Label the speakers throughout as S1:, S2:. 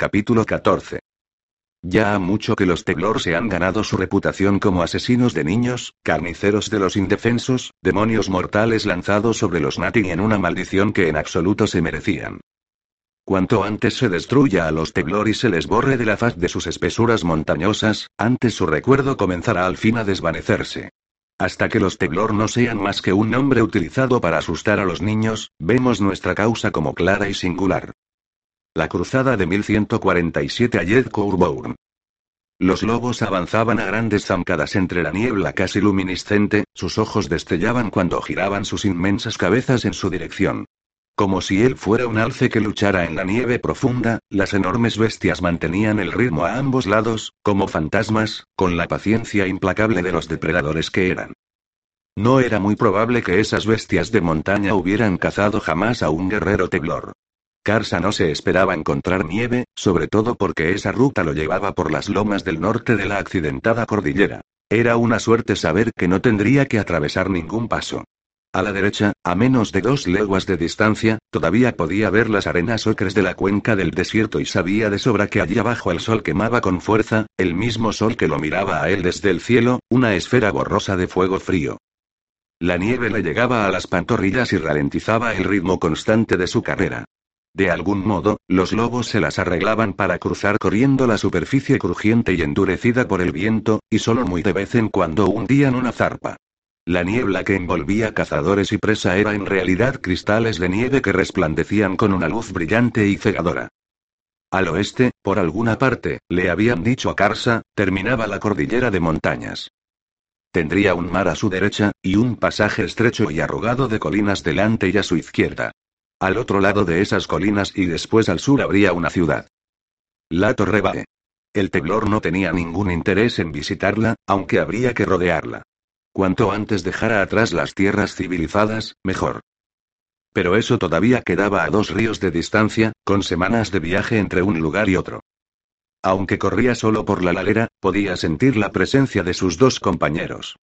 S1: Capítulo 14. Ya ha mucho que los Teglor se han ganado su reputación como asesinos de niños, carniceros de los indefensos, demonios mortales lanzados sobre los Nati en una maldición que en absoluto se merecían. Cuanto antes se destruya a los Teglor y se les borre de la faz de sus espesuras montañosas, antes su recuerdo comenzará al fin a desvanecerse. Hasta que los Teglor no sean más que un nombre utilizado para asustar a los niños, vemos nuestra causa como clara y singular. La cruzada de 1147 a Yed Courbourn. Los lobos avanzaban a grandes zancadas entre la niebla casi luminiscente, sus ojos destellaban cuando giraban sus inmensas cabezas en su dirección. Como si él fuera un alce que luchara en la nieve profunda, las enormes bestias mantenían el ritmo a ambos lados, como fantasmas, con la paciencia implacable de los depredadores que eran. No era muy probable que esas bestias de montaña hubieran cazado jamás a un guerrero teblor. Karsa no se esperaba encontrar nieve, sobre todo porque esa ruta lo llevaba por las lomas del norte de la accidentada cordillera. Era una suerte saber que no tendría que atravesar ningún paso. A la derecha, a menos de dos leguas de distancia, todavía podía ver las arenas ocres de la cuenca del desierto y sabía de sobra que allí abajo el sol quemaba con fuerza, el mismo sol que lo miraba a él desde el cielo, una esfera borrosa de fuego frío. La nieve le llegaba a las pantorrillas y ralentizaba el ritmo constante de su carrera. De algún modo, los lobos se las arreglaban para cruzar corriendo la superficie crujiente y endurecida por el viento, y solo muy de vez en cuando hundían una zarpa. La niebla que envolvía cazadores y presa era en realidad cristales de nieve que resplandecían con una luz brillante y cegadora. Al oeste, por alguna parte, le habían dicho a Karsa, terminaba la cordillera de montañas. Tendría un mar a su derecha, y un pasaje estrecho y arrugado de colinas delante y a su izquierda. Al otro lado de esas colinas y después al sur habría una ciudad. La Torre El Teblor no tenía ningún interés en visitarla, aunque habría que rodearla. Cuanto antes dejara atrás las tierras civilizadas, mejor. Pero eso todavía quedaba a dos ríos de distancia, con semanas de viaje entre un lugar y otro. Aunque corría solo por la ladera, podía sentir la presencia de sus dos compañeros.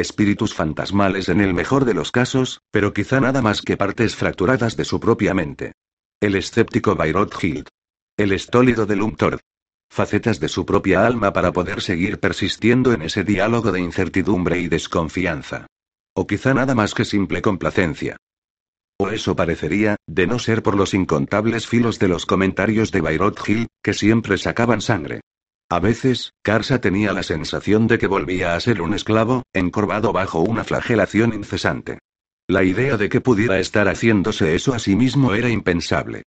S1: Espíritus fantasmales en el mejor de los casos, pero quizá nada más que partes fracturadas de su propia mente. El escéptico Bayrod Hild. El estólido de Lumtor. Facetas de su propia alma para poder seguir persistiendo en ese diálogo de incertidumbre y desconfianza. O quizá nada más que simple complacencia. O eso parecería, de no ser por los incontables filos de los comentarios de Bayrod Hill, que siempre sacaban sangre. A veces, Karsa tenía la sensación de que volvía a ser un esclavo, encorvado bajo una flagelación incesante. La idea de que pudiera estar haciéndose eso a sí mismo era impensable.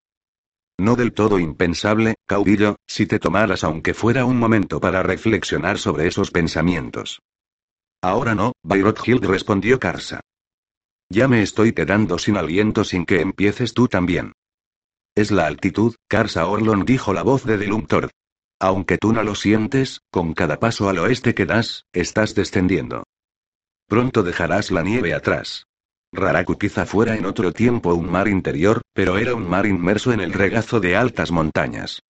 S1: No del todo impensable, caudillo, si te tomaras aunque fuera un momento para reflexionar sobre esos pensamientos. Ahora no, Hill respondió Karsa. Ya me estoy quedando sin aliento sin que empieces tú también. Es la altitud, Karsa Orlon dijo la voz de Delumtor. Aunque tú no lo sientes, con cada paso al oeste que das, estás descendiendo. Pronto dejarás la nieve atrás. Raraku quizá fuera en otro tiempo un mar interior, pero era un mar inmerso en el regazo de altas montañas.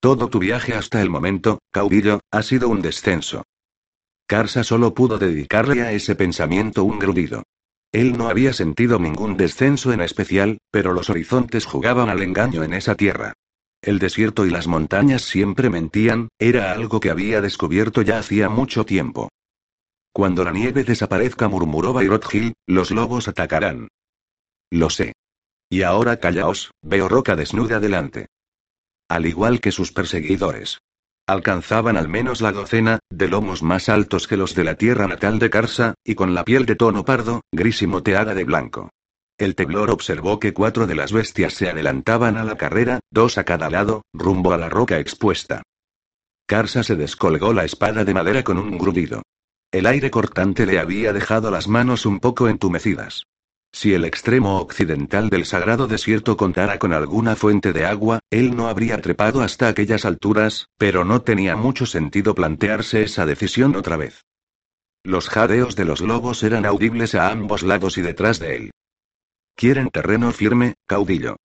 S1: Todo tu viaje hasta el momento, caudillo, ha sido un descenso. Karsa solo pudo dedicarle a ese pensamiento un grudido. Él no había sentido ningún descenso en especial, pero los horizontes jugaban al engaño en esa tierra. El desierto y las montañas siempre mentían, era algo que había descubierto ya hacía mucho tiempo. Cuando la nieve desaparezca, murmuró Bayrot Hill, los lobos atacarán. Lo sé. Y ahora callaos, veo roca desnuda delante. Al igual que sus perseguidores. Alcanzaban al menos la docena, de lomos más altos que los de la tierra natal de Carsa, y con la piel de tono pardo, gris y moteada de blanco. El teblor observó que cuatro de las bestias se adelantaban a la carrera, dos a cada lado, rumbo a la roca expuesta. Karsa se descolgó la espada de madera con un grudido. El aire cortante le había dejado las manos un poco entumecidas. Si el extremo occidental del sagrado desierto contara con alguna fuente de agua, él no habría trepado hasta aquellas alturas, pero no tenía mucho sentido plantearse esa decisión otra vez. Los jadeos de los lobos eran audibles a ambos lados y detrás de él. Quieren terreno firme, caudillo.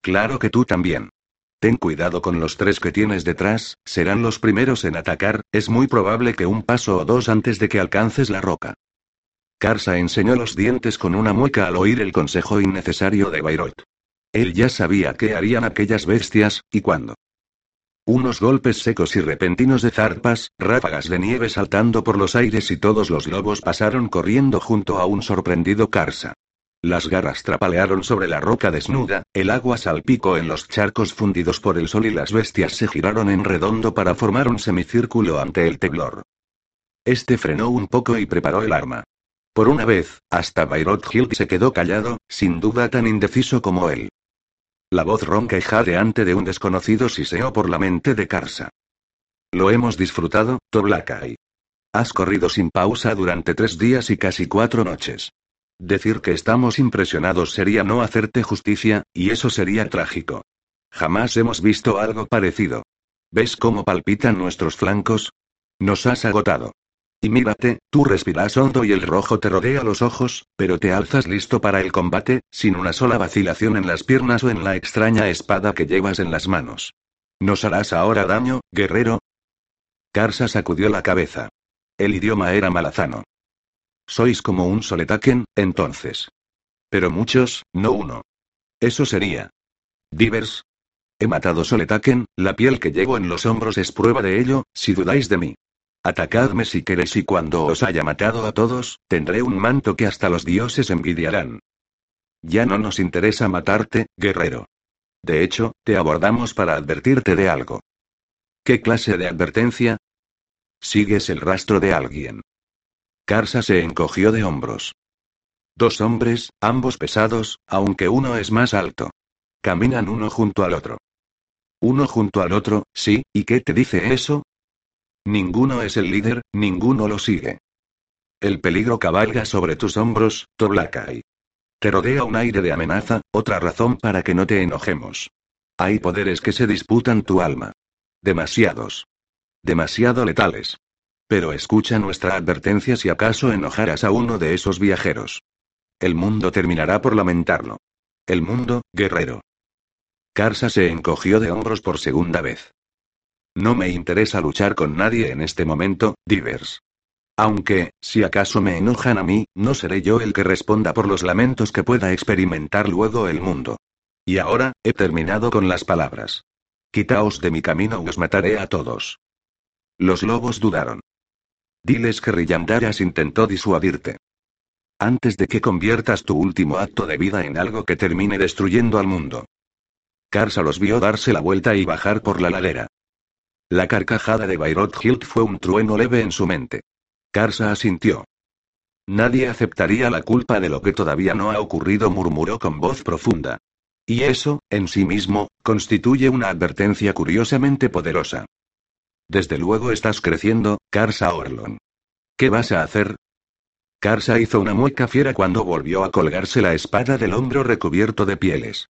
S1: Claro que tú también. Ten cuidado con los tres que tienes detrás, serán los primeros en atacar, es muy probable que un paso o dos antes de que alcances la roca. Karsa enseñó los dientes con una mueca al oír el consejo innecesario de Bayrot. Él ya sabía qué harían aquellas bestias, y cuándo. Unos golpes secos y repentinos de zarpas, ráfagas de nieve saltando por los aires y todos los lobos pasaron corriendo junto a un sorprendido Karsa. Las garras trapalearon sobre la roca desnuda, el agua salpicó en los charcos fundidos por el sol y las bestias se giraron en redondo para formar un semicírculo ante el temblor. Este frenó un poco y preparó el arma. Por una vez, hasta Bayrot Hill se quedó callado, sin duda tan indeciso como él. La voz ronca y jadeante de un desconocido siseó por la mente de Karsa. Lo hemos disfrutado, Toblakai. Has corrido sin pausa durante tres días y casi cuatro noches. Decir que estamos impresionados sería no hacerte justicia, y eso sería trágico. Jamás hemos visto algo parecido. ¿Ves cómo palpitan nuestros flancos? Nos has agotado. Y mírate, tú respiras hondo y el rojo te rodea los ojos, pero te alzas listo para el combate, sin una sola vacilación en las piernas o en la extraña espada que llevas en las manos. ¿Nos harás ahora daño, guerrero? Karsa sacudió la cabeza. El idioma era malazano. Sois como un soletaken, entonces. Pero muchos, no uno. Eso sería. Divers. He matado soletaken, la piel que llevo en los hombros es prueba de ello, si dudáis de mí. Atacadme si queréis y cuando os haya matado a todos, tendré un manto que hasta los dioses envidiarán. Ya no nos interesa matarte, guerrero. De hecho, te abordamos para advertirte de algo. ¿Qué clase de advertencia? Sigues el rastro de alguien. Karsa se encogió de hombros. Dos hombres, ambos pesados, aunque uno es más alto. Caminan uno junto al otro. Uno junto al otro, sí, ¿y qué te dice eso? Ninguno es el líder, ninguno lo sigue. El peligro cabalga sobre tus hombros, Toblakai. Te rodea un aire de amenaza, otra razón para que no te enojemos. Hay poderes que se disputan tu alma. Demasiados. Demasiado letales. Pero escucha nuestra advertencia si acaso enojaras a uno de esos viajeros. El mundo terminará por lamentarlo. El mundo, guerrero. Karsa se encogió de hombros por segunda vez. No me interesa luchar con nadie en este momento, Divers. Aunque, si acaso me enojan a mí, no seré yo el que responda por los lamentos que pueda experimentar luego el mundo. Y ahora, he terminado con las palabras. Quitaos de mi camino o os mataré a todos. Los lobos dudaron. Diles que Rillandaras intentó disuadirte. Antes de que conviertas tu último acto de vida en algo que termine destruyendo al mundo. Karsa los vio darse la vuelta y bajar por la ladera. La carcajada de Bayrot Hilt fue un trueno leve en su mente. Karsa asintió. Nadie aceptaría la culpa de lo que todavía no ha ocurrido, murmuró con voz profunda. Y eso, en sí mismo, constituye una advertencia curiosamente poderosa. Desde luego estás creciendo, Karsa Orlon. ¿Qué vas a hacer? Karsa hizo una mueca fiera cuando volvió a colgarse la espada del hombro recubierto de pieles.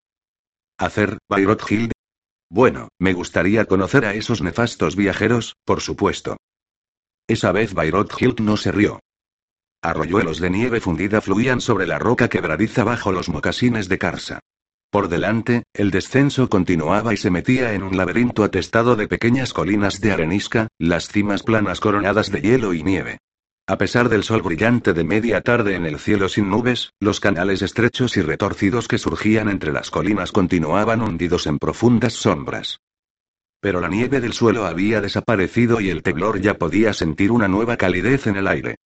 S1: ¿Hacer, Bayrot Hild? Bueno, me gustaría conocer a esos nefastos viajeros, por supuesto. Esa vez Bayrot Hilt no se rió. Arroyuelos de nieve fundida fluían sobre la roca quebradiza bajo los mocasines de Karsa. Por delante, el descenso continuaba y se metía en un laberinto atestado de pequeñas colinas de arenisca, las cimas planas coronadas de hielo y nieve. A pesar del sol brillante de media tarde en el cielo sin nubes, los canales estrechos y retorcidos que surgían entre las colinas continuaban hundidos en profundas sombras. Pero la nieve del suelo había desaparecido y el temblor ya podía sentir una nueva calidez en el aire.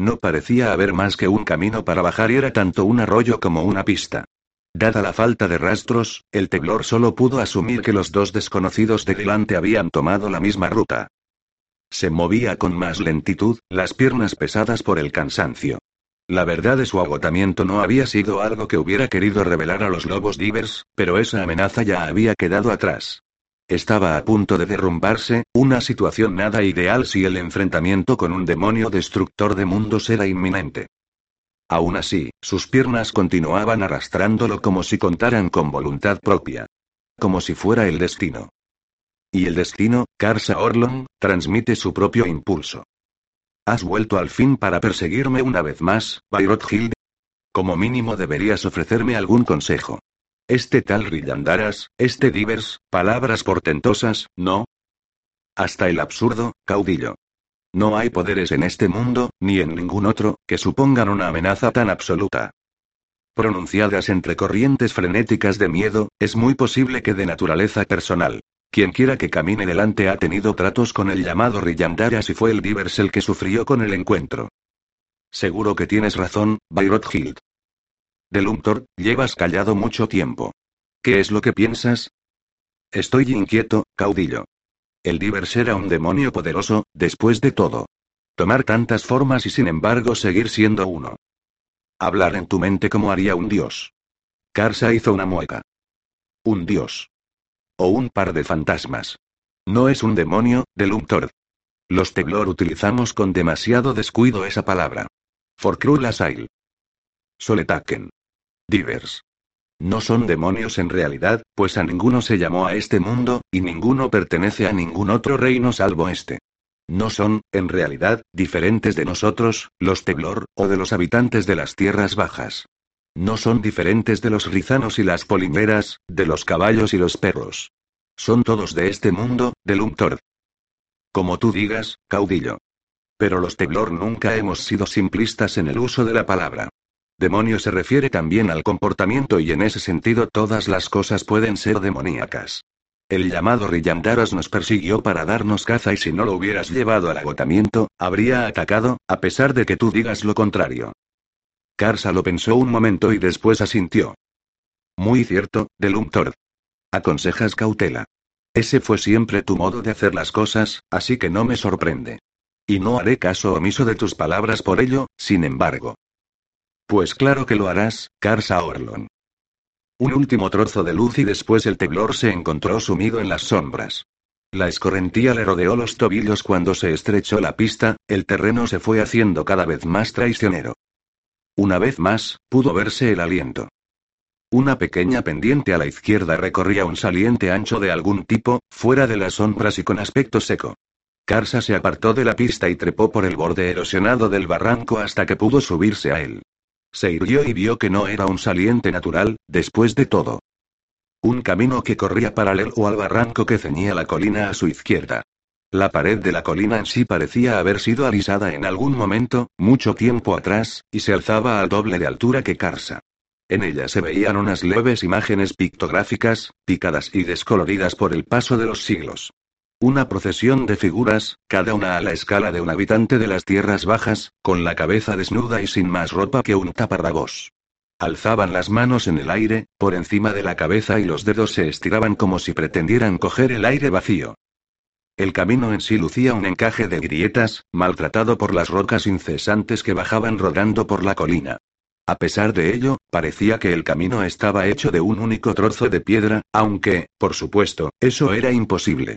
S1: No parecía haber más que un camino para bajar y era tanto un arroyo como una pista. Dada la falta de rastros, el temblor solo pudo asumir que los dos desconocidos de delante habían tomado la misma ruta. Se movía con más lentitud, las piernas pesadas por el cansancio. La verdad de su agotamiento no había sido algo que hubiera querido revelar a los lobos divers, pero esa amenaza ya había quedado atrás. Estaba a punto de derrumbarse, una situación nada ideal si el enfrentamiento con un demonio destructor de mundos era inminente. Aún así, sus piernas continuaban arrastrándolo como si contaran con voluntad propia. Como si fuera el destino. Y el destino, Karsa Orlon, transmite su propio impulso. ¿Has vuelto al fin para perseguirme una vez más, Hild? Como mínimo deberías ofrecerme algún consejo. Este tal Rillandaras, este Divers, palabras portentosas, ¿no? Hasta el absurdo, caudillo. No hay poderes en este mundo, ni en ningún otro, que supongan una amenaza tan absoluta. Pronunciadas entre corrientes frenéticas de miedo, es muy posible que de naturaleza personal. Quienquiera que camine delante ha tenido tratos con el llamado Rillandaras y fue el Divers el que sufrió con el encuentro. Seguro que tienes razón, Bayrot Hild. Llevas callado mucho tiempo. ¿Qué es lo que piensas? Estoy inquieto, caudillo. El Divers era un demonio poderoso, después de todo. Tomar tantas formas y sin embargo seguir siendo uno. Hablar en tu mente como haría un dios. Karsa hizo una mueca. Un dios. O un par de fantasmas. No es un demonio, Delumtor. Los Teglor utilizamos con demasiado descuido esa palabra. Forkrul Asail. Soletaken. Divers. No son demonios en realidad, pues a ninguno se llamó a este mundo, y ninguno pertenece a ningún otro reino salvo este. No son, en realidad, diferentes de nosotros, los Teglor, o de los habitantes de las tierras bajas. No son diferentes de los rizanos y las polimeras, de los caballos y los perros. Son todos de este mundo, del Umtor. Como tú digas, caudillo. Pero los Teglor nunca hemos sido simplistas en el uso de la palabra. Demonio se refiere también al comportamiento y en ese sentido todas las cosas pueden ser demoníacas. El llamado Rillandaras nos persiguió para darnos caza y si no lo hubieras llevado al agotamiento, habría atacado, a pesar de que tú digas lo contrario. Karsa lo pensó un momento y después asintió. Muy cierto, Delumtor. Aconsejas cautela. Ese fue siempre tu modo de hacer las cosas, así que no me sorprende. Y no haré caso omiso de tus palabras por ello, sin embargo. Pues claro que lo harás, Karsa Orlon. Un último trozo de luz y después el teblor se encontró sumido en las sombras. La escorrentía le rodeó los tobillos cuando se estrechó la pista, el terreno se fue haciendo cada vez más traicionero. Una vez más, pudo verse el aliento. Una pequeña pendiente a la izquierda recorría un saliente ancho de algún tipo, fuera de las sombras y con aspecto seco. Karsa se apartó de la pista y trepó por el borde erosionado del barranco hasta que pudo subirse a él. Se irguió y vio que no era un saliente natural, después de todo. Un camino que corría paralelo al barranco que ceñía la colina a su izquierda. La pared de la colina en sí parecía haber sido alisada en algún momento, mucho tiempo atrás, y se alzaba al doble de altura que Karsa. En ella se veían unas leves imágenes pictográficas, picadas y descoloridas por el paso de los siglos. Una procesión de figuras, cada una a la escala de un habitante de las tierras bajas, con la cabeza desnuda y sin más ropa que un taparrabos. Alzaban las manos en el aire, por encima de la cabeza y los dedos se estiraban como si pretendieran coger el aire vacío. El camino en sí lucía un encaje de grietas, maltratado por las rocas incesantes que bajaban rodando por la colina. A pesar de ello, parecía que el camino estaba hecho de un único trozo de piedra, aunque, por supuesto, eso era imposible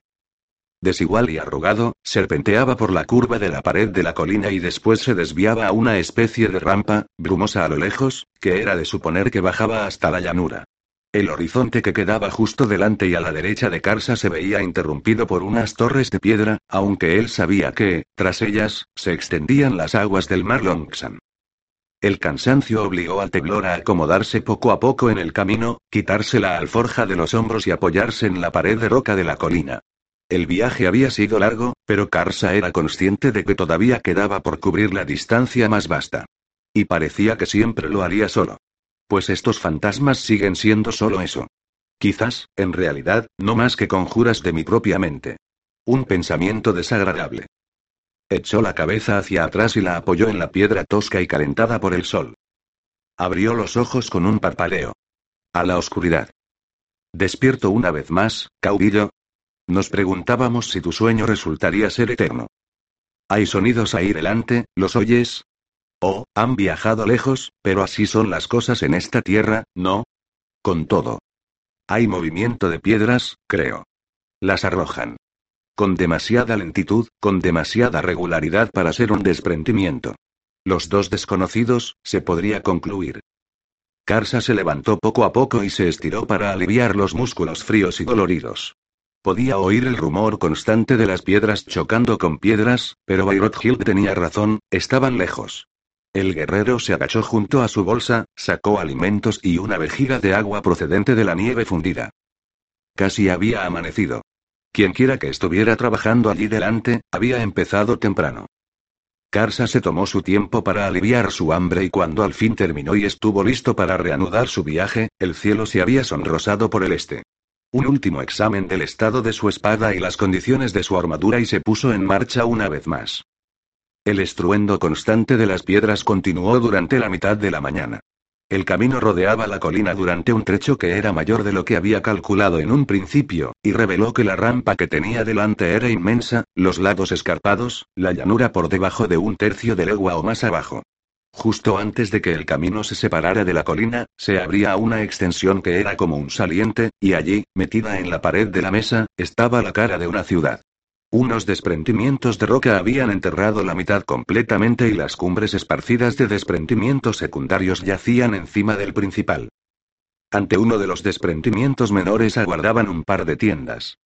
S1: desigual y arrugado, serpenteaba por la curva de la pared de la colina y después se desviaba a una especie de rampa, brumosa a lo lejos, que era de suponer que bajaba hasta la llanura. El horizonte que quedaba justo delante y a la derecha de Karsa se veía interrumpido por unas torres de piedra, aunque él sabía que, tras ellas, se extendían las aguas del mar Longsan. El cansancio obligó al Teglor a acomodarse poco a poco en el camino, quitarse la alforja de los hombros y apoyarse en la pared de roca de la colina. El viaje había sido largo, pero Karsa era consciente de que todavía quedaba por cubrir la distancia más vasta. Y parecía que siempre lo haría solo. Pues estos fantasmas siguen siendo solo eso. Quizás, en realidad, no más que conjuras de mi propia mente. Un pensamiento desagradable. Echó la cabeza hacia atrás y la apoyó en la piedra tosca y calentada por el sol. Abrió los ojos con un parpaleo. A la oscuridad. Despierto una vez más, caudillo, nos preguntábamos si tu sueño resultaría ser eterno. Hay sonidos ahí delante, ¿los oyes? Oh, han viajado lejos, pero así son las cosas en esta tierra, ¿no? Con todo. Hay movimiento de piedras, creo. Las arrojan. Con demasiada lentitud, con demasiada regularidad para ser un desprendimiento. Los dos desconocidos, se podría concluir. Karsa se levantó poco a poco y se estiró para aliviar los músculos fríos y doloridos. Podía oír el rumor constante de las piedras chocando con piedras, pero Bayrot tenía razón, estaban lejos. El guerrero se agachó junto a su bolsa, sacó alimentos y una vejiga de agua procedente de la nieve fundida. Casi había amanecido. Quienquiera que estuviera trabajando allí delante, había empezado temprano. Karsa se tomó su tiempo para aliviar su hambre y cuando al fin terminó y estuvo listo para reanudar su viaje, el cielo se había sonrosado por el este. Un último examen del estado de su espada y las condiciones de su armadura y se puso en marcha una vez más. El estruendo constante de las piedras continuó durante la mitad de la mañana. El camino rodeaba la colina durante un trecho que era mayor de lo que había calculado en un principio, y reveló que la rampa que tenía delante era inmensa, los lados escarpados, la llanura por debajo de un tercio de legua o más abajo. Justo antes de que el camino se separara de la colina, se abría una extensión que era como un saliente, y allí, metida en la pared de la mesa, estaba la cara de una ciudad. Unos desprendimientos de roca habían enterrado la mitad completamente y las cumbres esparcidas de desprendimientos secundarios yacían encima del principal. Ante uno de los desprendimientos menores aguardaban un par de tiendas.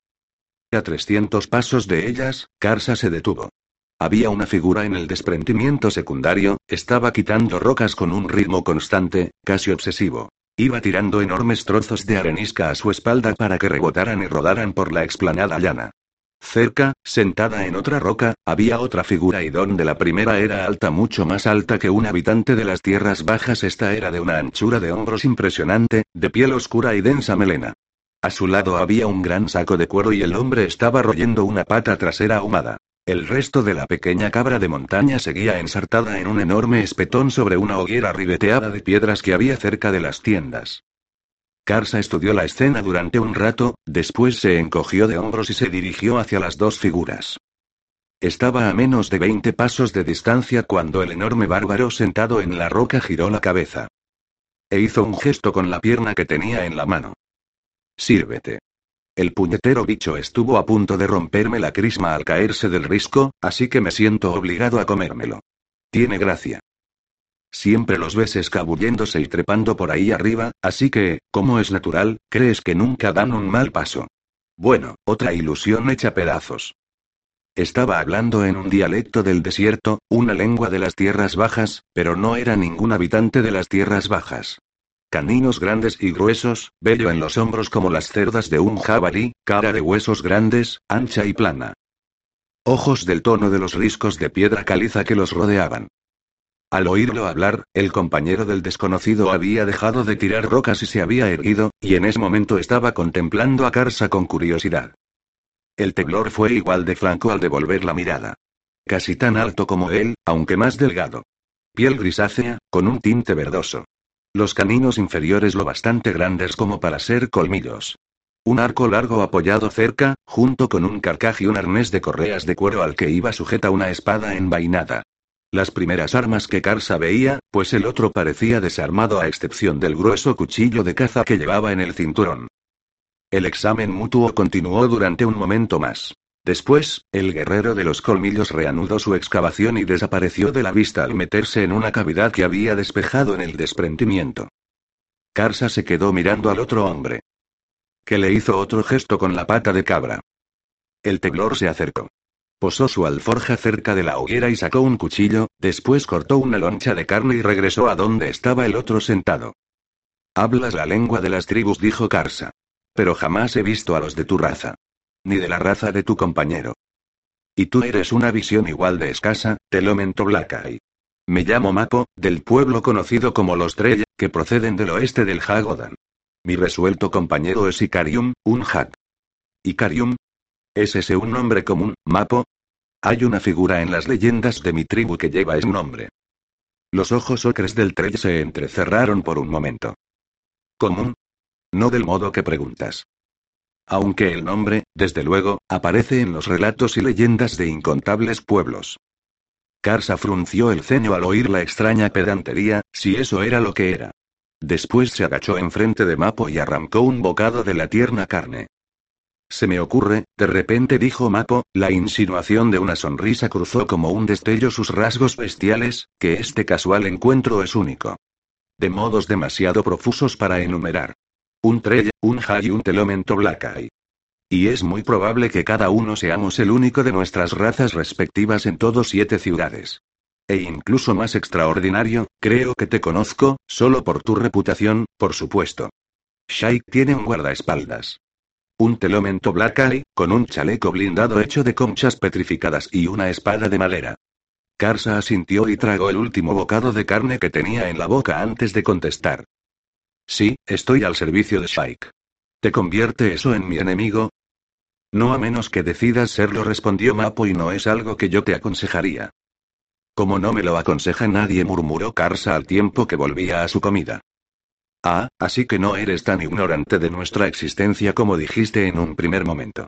S1: A 300 pasos de ellas, Karsa se detuvo. Había una figura en el desprendimiento secundario, estaba quitando rocas con un ritmo constante, casi obsesivo. Iba tirando enormes trozos de arenisca a su espalda para que rebotaran y rodaran por la explanada llana. Cerca, sentada en otra roca, había otra figura y donde la primera era alta mucho más alta que un habitante de las tierras bajas, esta era de una anchura de hombros impresionante, de piel oscura y densa melena. A su lado había un gran saco de cuero y el hombre estaba royendo una pata trasera ahumada. El resto de la pequeña cabra de montaña seguía ensartada en un enorme espetón sobre una hoguera ribeteada de piedras que había cerca de las tiendas. Karsa estudió la escena durante un rato, después se encogió de hombros y se dirigió hacia las dos figuras. Estaba a menos de 20 pasos de distancia cuando el enorme bárbaro sentado en la roca giró la cabeza. E hizo un gesto con la pierna que tenía en la mano. Sírvete. El puñetero bicho estuvo a punto de romperme la crisma al caerse del risco, así que me siento obligado a comérmelo. Tiene gracia. Siempre los ves escabulléndose y trepando por ahí arriba, así que, como es natural, crees que nunca dan un mal paso. Bueno, otra ilusión hecha pedazos. Estaba hablando en un dialecto del desierto, una lengua de las tierras bajas, pero no era ningún habitante de las tierras bajas. Caninos grandes y gruesos, bello en los hombros como las cerdas de un jabalí, cara de huesos grandes, ancha y plana. Ojos del tono de los riscos de piedra caliza que los rodeaban. Al oírlo hablar, el compañero del desconocido había dejado de tirar rocas y se había erguido, y en ese momento estaba contemplando a Karsa con curiosidad. El teblor fue igual de flanco al devolver la mirada. Casi tan alto como él, aunque más delgado. Piel grisácea, con un tinte verdoso. Los caninos inferiores lo bastante grandes como para ser colmillos. Un arco largo apoyado cerca, junto con un carcaj y un arnés de correas de cuero al que iba sujeta una espada envainada. Las primeras armas que Karsa veía, pues el otro parecía desarmado a excepción del grueso cuchillo de caza que llevaba en el cinturón. El examen mutuo continuó durante un momento más. Después, el guerrero de los colmillos reanudó su excavación y desapareció de la vista al meterse en una cavidad que había despejado en el desprendimiento. Karsa se quedó mirando al otro hombre. Que le hizo otro gesto con la pata de cabra. El teblor se acercó. Posó su alforja cerca de la hoguera y sacó un cuchillo, después cortó una loncha de carne y regresó a donde estaba el otro sentado. Hablas la lengua de las tribus, dijo Karsa. Pero jamás he visto a los de tu raza. Ni de la raza de tu compañero. Y tú eres una visión igual de escasa, te lo mentó Blackeye. Me llamo Mapo, del pueblo conocido como los Trey, que proceden del oeste del Hagodan. Mi resuelto compañero es Icarium, un Hag. Icarium, ¿Es ese un nombre común, Mapo? Hay una figura en las leyendas de mi tribu que lleva ese nombre. Los ojos ocres del Trell se entrecerraron por un momento. ¿Común? No del modo que preguntas. Aunque el nombre, desde luego, aparece en los relatos y leyendas de incontables pueblos. Karsa frunció el ceño al oír la extraña pedantería, si eso era lo que era. Después se agachó enfrente de Mapo y arrancó un bocado de la tierna carne. Se me ocurre, de repente dijo Mapo, la insinuación de una sonrisa cruzó como un destello sus rasgos bestiales, que este casual encuentro es único. De modos demasiado profusos para enumerar. Un Trell, un High y un Telomento Black Eye. Y es muy probable que cada uno seamos el único de nuestras razas respectivas en todos siete ciudades. E incluso más extraordinario, creo que te conozco, solo por tu reputación, por supuesto. Shaik tiene un guardaespaldas. Un telomento Black Eye, con un chaleco blindado hecho de conchas petrificadas y una espada de madera. Karsa asintió y tragó el último bocado de carne que tenía en la boca antes de contestar. Sí, estoy al servicio de Shaik. ¿Te convierte eso en mi enemigo? No a menos que decidas serlo, respondió Mapo, y no es algo que yo te aconsejaría. Como no me lo aconseja nadie, murmuró Karsa al tiempo que volvía a su comida. Ah, así que no eres tan ignorante de nuestra existencia como dijiste en un primer momento.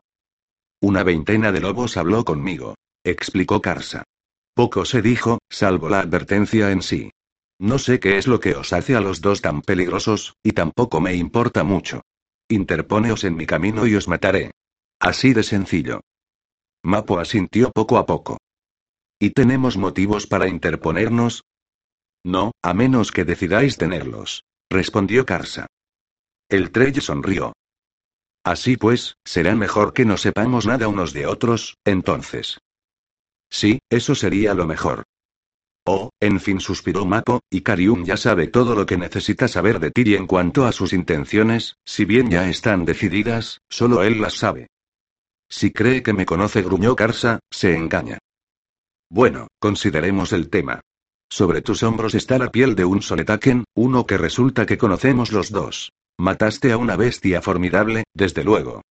S1: Una veintena de lobos habló conmigo, explicó Karsa. Poco se dijo, salvo la advertencia en sí. No sé qué es lo que os hace a los dos tan peligrosos, y tampoco me importa mucho. Interponeos en mi camino y os mataré. Así de sencillo. Mapo asintió poco a poco. ¿Y tenemos motivos para interponernos? No, a menos que decidáis tenerlos, respondió Karsa. El Trey sonrió. Así pues, será mejor que no sepamos nada unos de otros, entonces. Sí, eso sería lo mejor. Oh, en fin suspiró Mapo, y Karium ya sabe todo lo que necesita saber de Tiri en cuanto a sus intenciones, si bien ya están decididas, solo él las sabe. Si cree que me conoce, gruñó Karsa, se engaña. Bueno, consideremos el tema. Sobre tus hombros está la piel de un Soletaken, uno que resulta que conocemos los dos. Mataste a una bestia formidable, desde luego.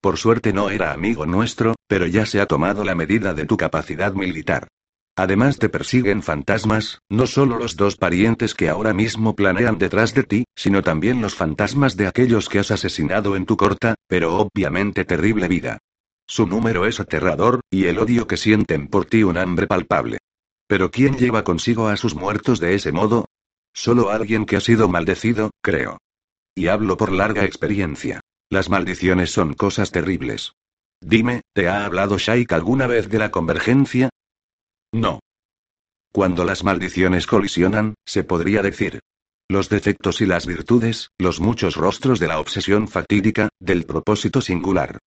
S1: Por suerte no era amigo nuestro, pero ya se ha tomado la medida de tu capacidad militar. Además te persiguen fantasmas, no solo los dos parientes que ahora mismo planean detrás de ti, sino también los fantasmas de aquellos que has asesinado en tu corta, pero obviamente terrible vida. Su número es aterrador, y el odio que sienten por ti un hambre palpable. Pero ¿quién lleva consigo a sus muertos de ese modo? Solo alguien que ha sido maldecido, creo. Y hablo por larga experiencia. Las maldiciones son cosas terribles. Dime, ¿te ha hablado Shaik alguna vez de la convergencia? No. Cuando las maldiciones colisionan, se podría decir. Los defectos y las virtudes, los muchos rostros de la obsesión fatídica, del propósito singular.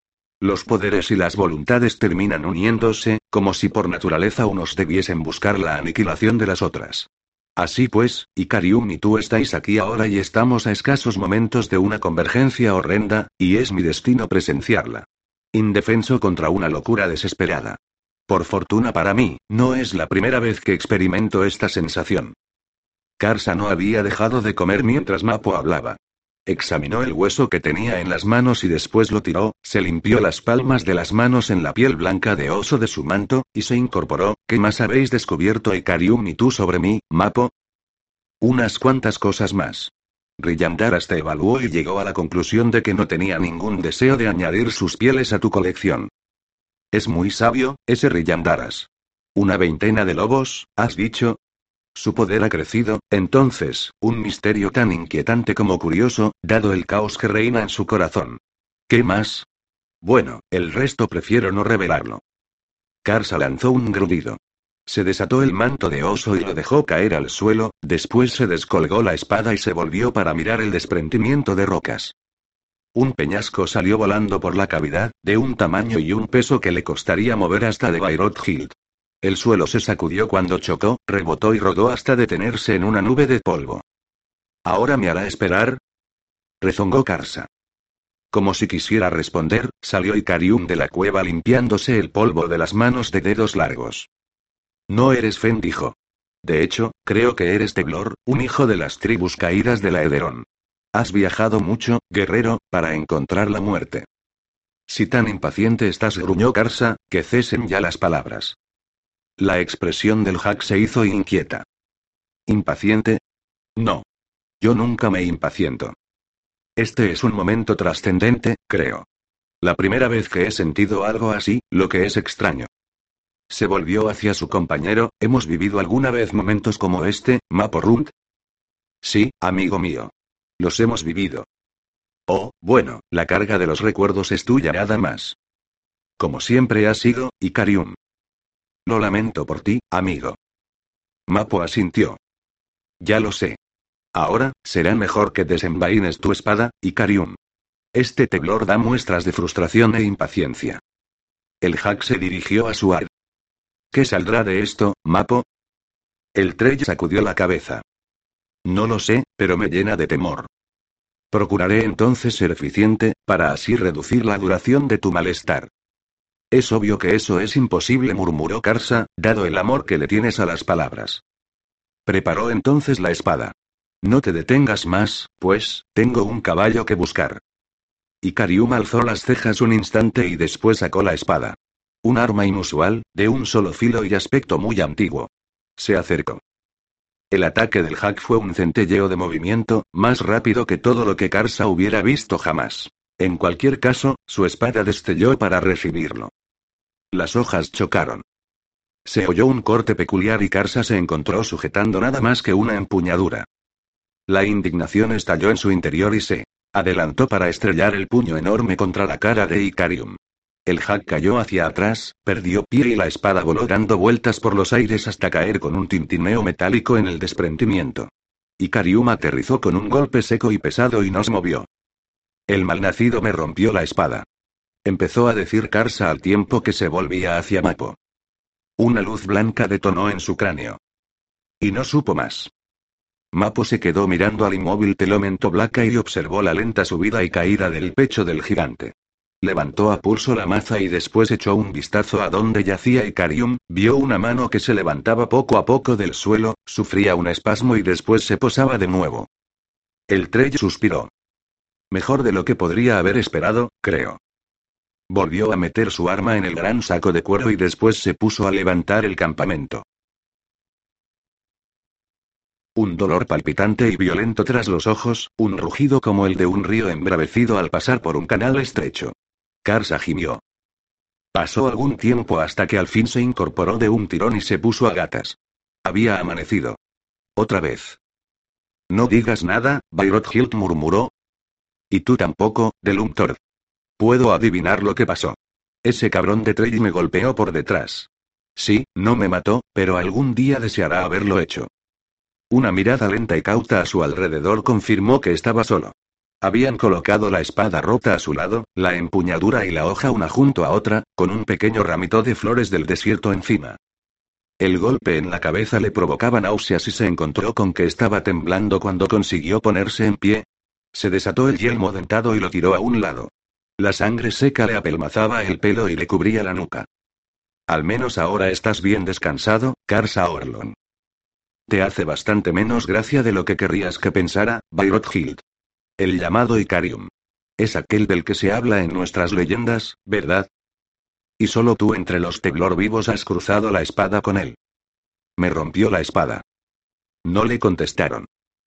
S1: Los poderes y las voluntades terminan uniéndose, como si por naturaleza unos debiesen buscar la aniquilación de las otras. Así pues, Ikarium y tú estáis aquí ahora y estamos a escasos momentos de una convergencia horrenda, y es mi destino presenciarla. Indefenso contra una locura desesperada. Por fortuna para mí, no es la primera vez que experimento esta sensación. Karsa no había dejado de comer mientras Mapo hablaba. Examinó el hueso que tenía en las manos y después lo tiró, se limpió las palmas de las manos en la piel blanca de oso de su manto, y se incorporó. ¿Qué más habéis descubierto Ikarium y tú sobre mí, Mapo? Unas cuantas cosas más. Rillandaras te evaluó y llegó a la conclusión de que no tenía ningún deseo de añadir sus pieles a tu colección. Es muy sabio, ese Rillandaras. Una veintena de lobos, has dicho, su poder ha crecido, entonces, un misterio tan inquietante como curioso, dado el caos que reina en su corazón. ¿Qué más? Bueno, el resto prefiero no revelarlo. Karsa lanzó un grudido. Se desató el manto de oso y lo dejó caer al suelo, después se descolgó la espada y se volvió para mirar el desprendimiento de rocas. Un peñasco salió volando por la cavidad, de un tamaño y un peso que le costaría mover hasta de Bayrot Hill. El suelo se sacudió cuando chocó, rebotó y rodó hasta detenerse en una nube de polvo. ¿Ahora me hará esperar? rezongó Karsa. Como si quisiera responder, salió Ikarium de la cueva limpiándose el polvo de las manos de dedos largos. No eres Fen, dijo. De hecho, creo que eres Teblor, un hijo de las tribus caídas de la Ederón. Has viajado mucho, guerrero, para encontrar la muerte. Si tan impaciente estás, gruñó Karsa, que cesen ya las palabras. La expresión del hack se hizo inquieta. ¿Impaciente? No. Yo nunca me impaciento. Este es un momento trascendente, creo. La primera vez que he sentido algo así, lo que es extraño. Se volvió hacia su compañero, ¿hemos vivido alguna vez momentos como este, Maporund? Sí, amigo mío. Los hemos vivido. Oh, bueno, la carga de los recuerdos es tuya nada más. Como siempre ha sido, Icarium. Lo lamento por ti, amigo. Mapo asintió. Ya lo sé. Ahora, será mejor que desenvaines tu espada, Icarium. Este teblor da muestras de frustración e impaciencia. El hack se dirigió a Suar. ¿Qué saldrá de esto, Mapo? El Trey sacudió la cabeza. No lo sé, pero me llena de temor. Procuraré entonces ser eficiente, para así reducir la duración de tu malestar. Es obvio que eso es imposible, murmuró Karsa, dado el amor que le tienes a las palabras. Preparó entonces la espada. No te detengas más, pues, tengo un caballo que buscar. Y alzó las cejas un instante y después sacó la espada. Un arma inusual, de un solo filo y aspecto muy antiguo. Se acercó. El ataque del hack fue un centelleo de movimiento, más rápido que todo lo que Karsa hubiera visto jamás. En cualquier caso, su espada destelló para recibirlo. Las hojas chocaron. Se oyó un corte peculiar y Karsa se encontró sujetando nada más que una empuñadura. La indignación estalló en su interior y se adelantó para estrellar el puño enorme contra la cara de Icarium. El hack cayó hacia atrás, perdió pie y la espada voló dando vueltas por los aires hasta caer con un tintineo metálico en el desprendimiento. Icarium aterrizó con un golpe seco y pesado y nos movió. El malnacido me rompió la espada. Empezó a decir Karsa al tiempo que se volvía hacia Mapo. Una luz blanca detonó en su cráneo. Y no supo más. Mapo se quedó mirando al inmóvil telomento Blaca y observó la lenta subida y caída del pecho del gigante. Levantó a pulso la maza y después echó un vistazo a donde yacía Icarium, vio una mano que se levantaba poco a poco del suelo, sufría un espasmo y después se posaba de nuevo. El Trey suspiró. Mejor de lo que podría haber esperado, creo. Volvió a meter su arma en el gran saco de cuero y después se puso a levantar el campamento. Un dolor palpitante y violento tras los ojos, un rugido como el de un río embravecido al pasar por un canal estrecho. Karsa gimió. Pasó algún tiempo hasta que al fin se incorporó de un tirón y se puso a gatas. Había amanecido. Otra vez. No digas nada, Bayrot Hilt murmuró. Y tú tampoco, Delumtor. Puedo adivinar lo que pasó. Ese cabrón de Trey me golpeó por detrás. Sí, no me mató, pero algún día deseará haberlo hecho. Una mirada lenta y cauta a su alrededor confirmó que estaba solo. Habían colocado la espada rota a su lado, la empuñadura y la hoja una junto a otra, con un pequeño ramito de flores del desierto encima. El golpe en la cabeza le provocaba náuseas y se encontró con que estaba temblando cuando consiguió ponerse en pie. Se desató el yelmo dentado y lo tiró a un lado. La sangre seca le apelmazaba el pelo y le cubría la nuca. Al menos ahora estás bien descansado, Karsa Orlon. Te hace bastante menos gracia de lo que querrías que pensara, Bayrot Hild. El llamado Icarium. Es aquel del que se habla en nuestras leyendas, ¿verdad? Y solo tú entre los Teglor vivos has cruzado la espada con él. Me rompió la espada. No le contestaron.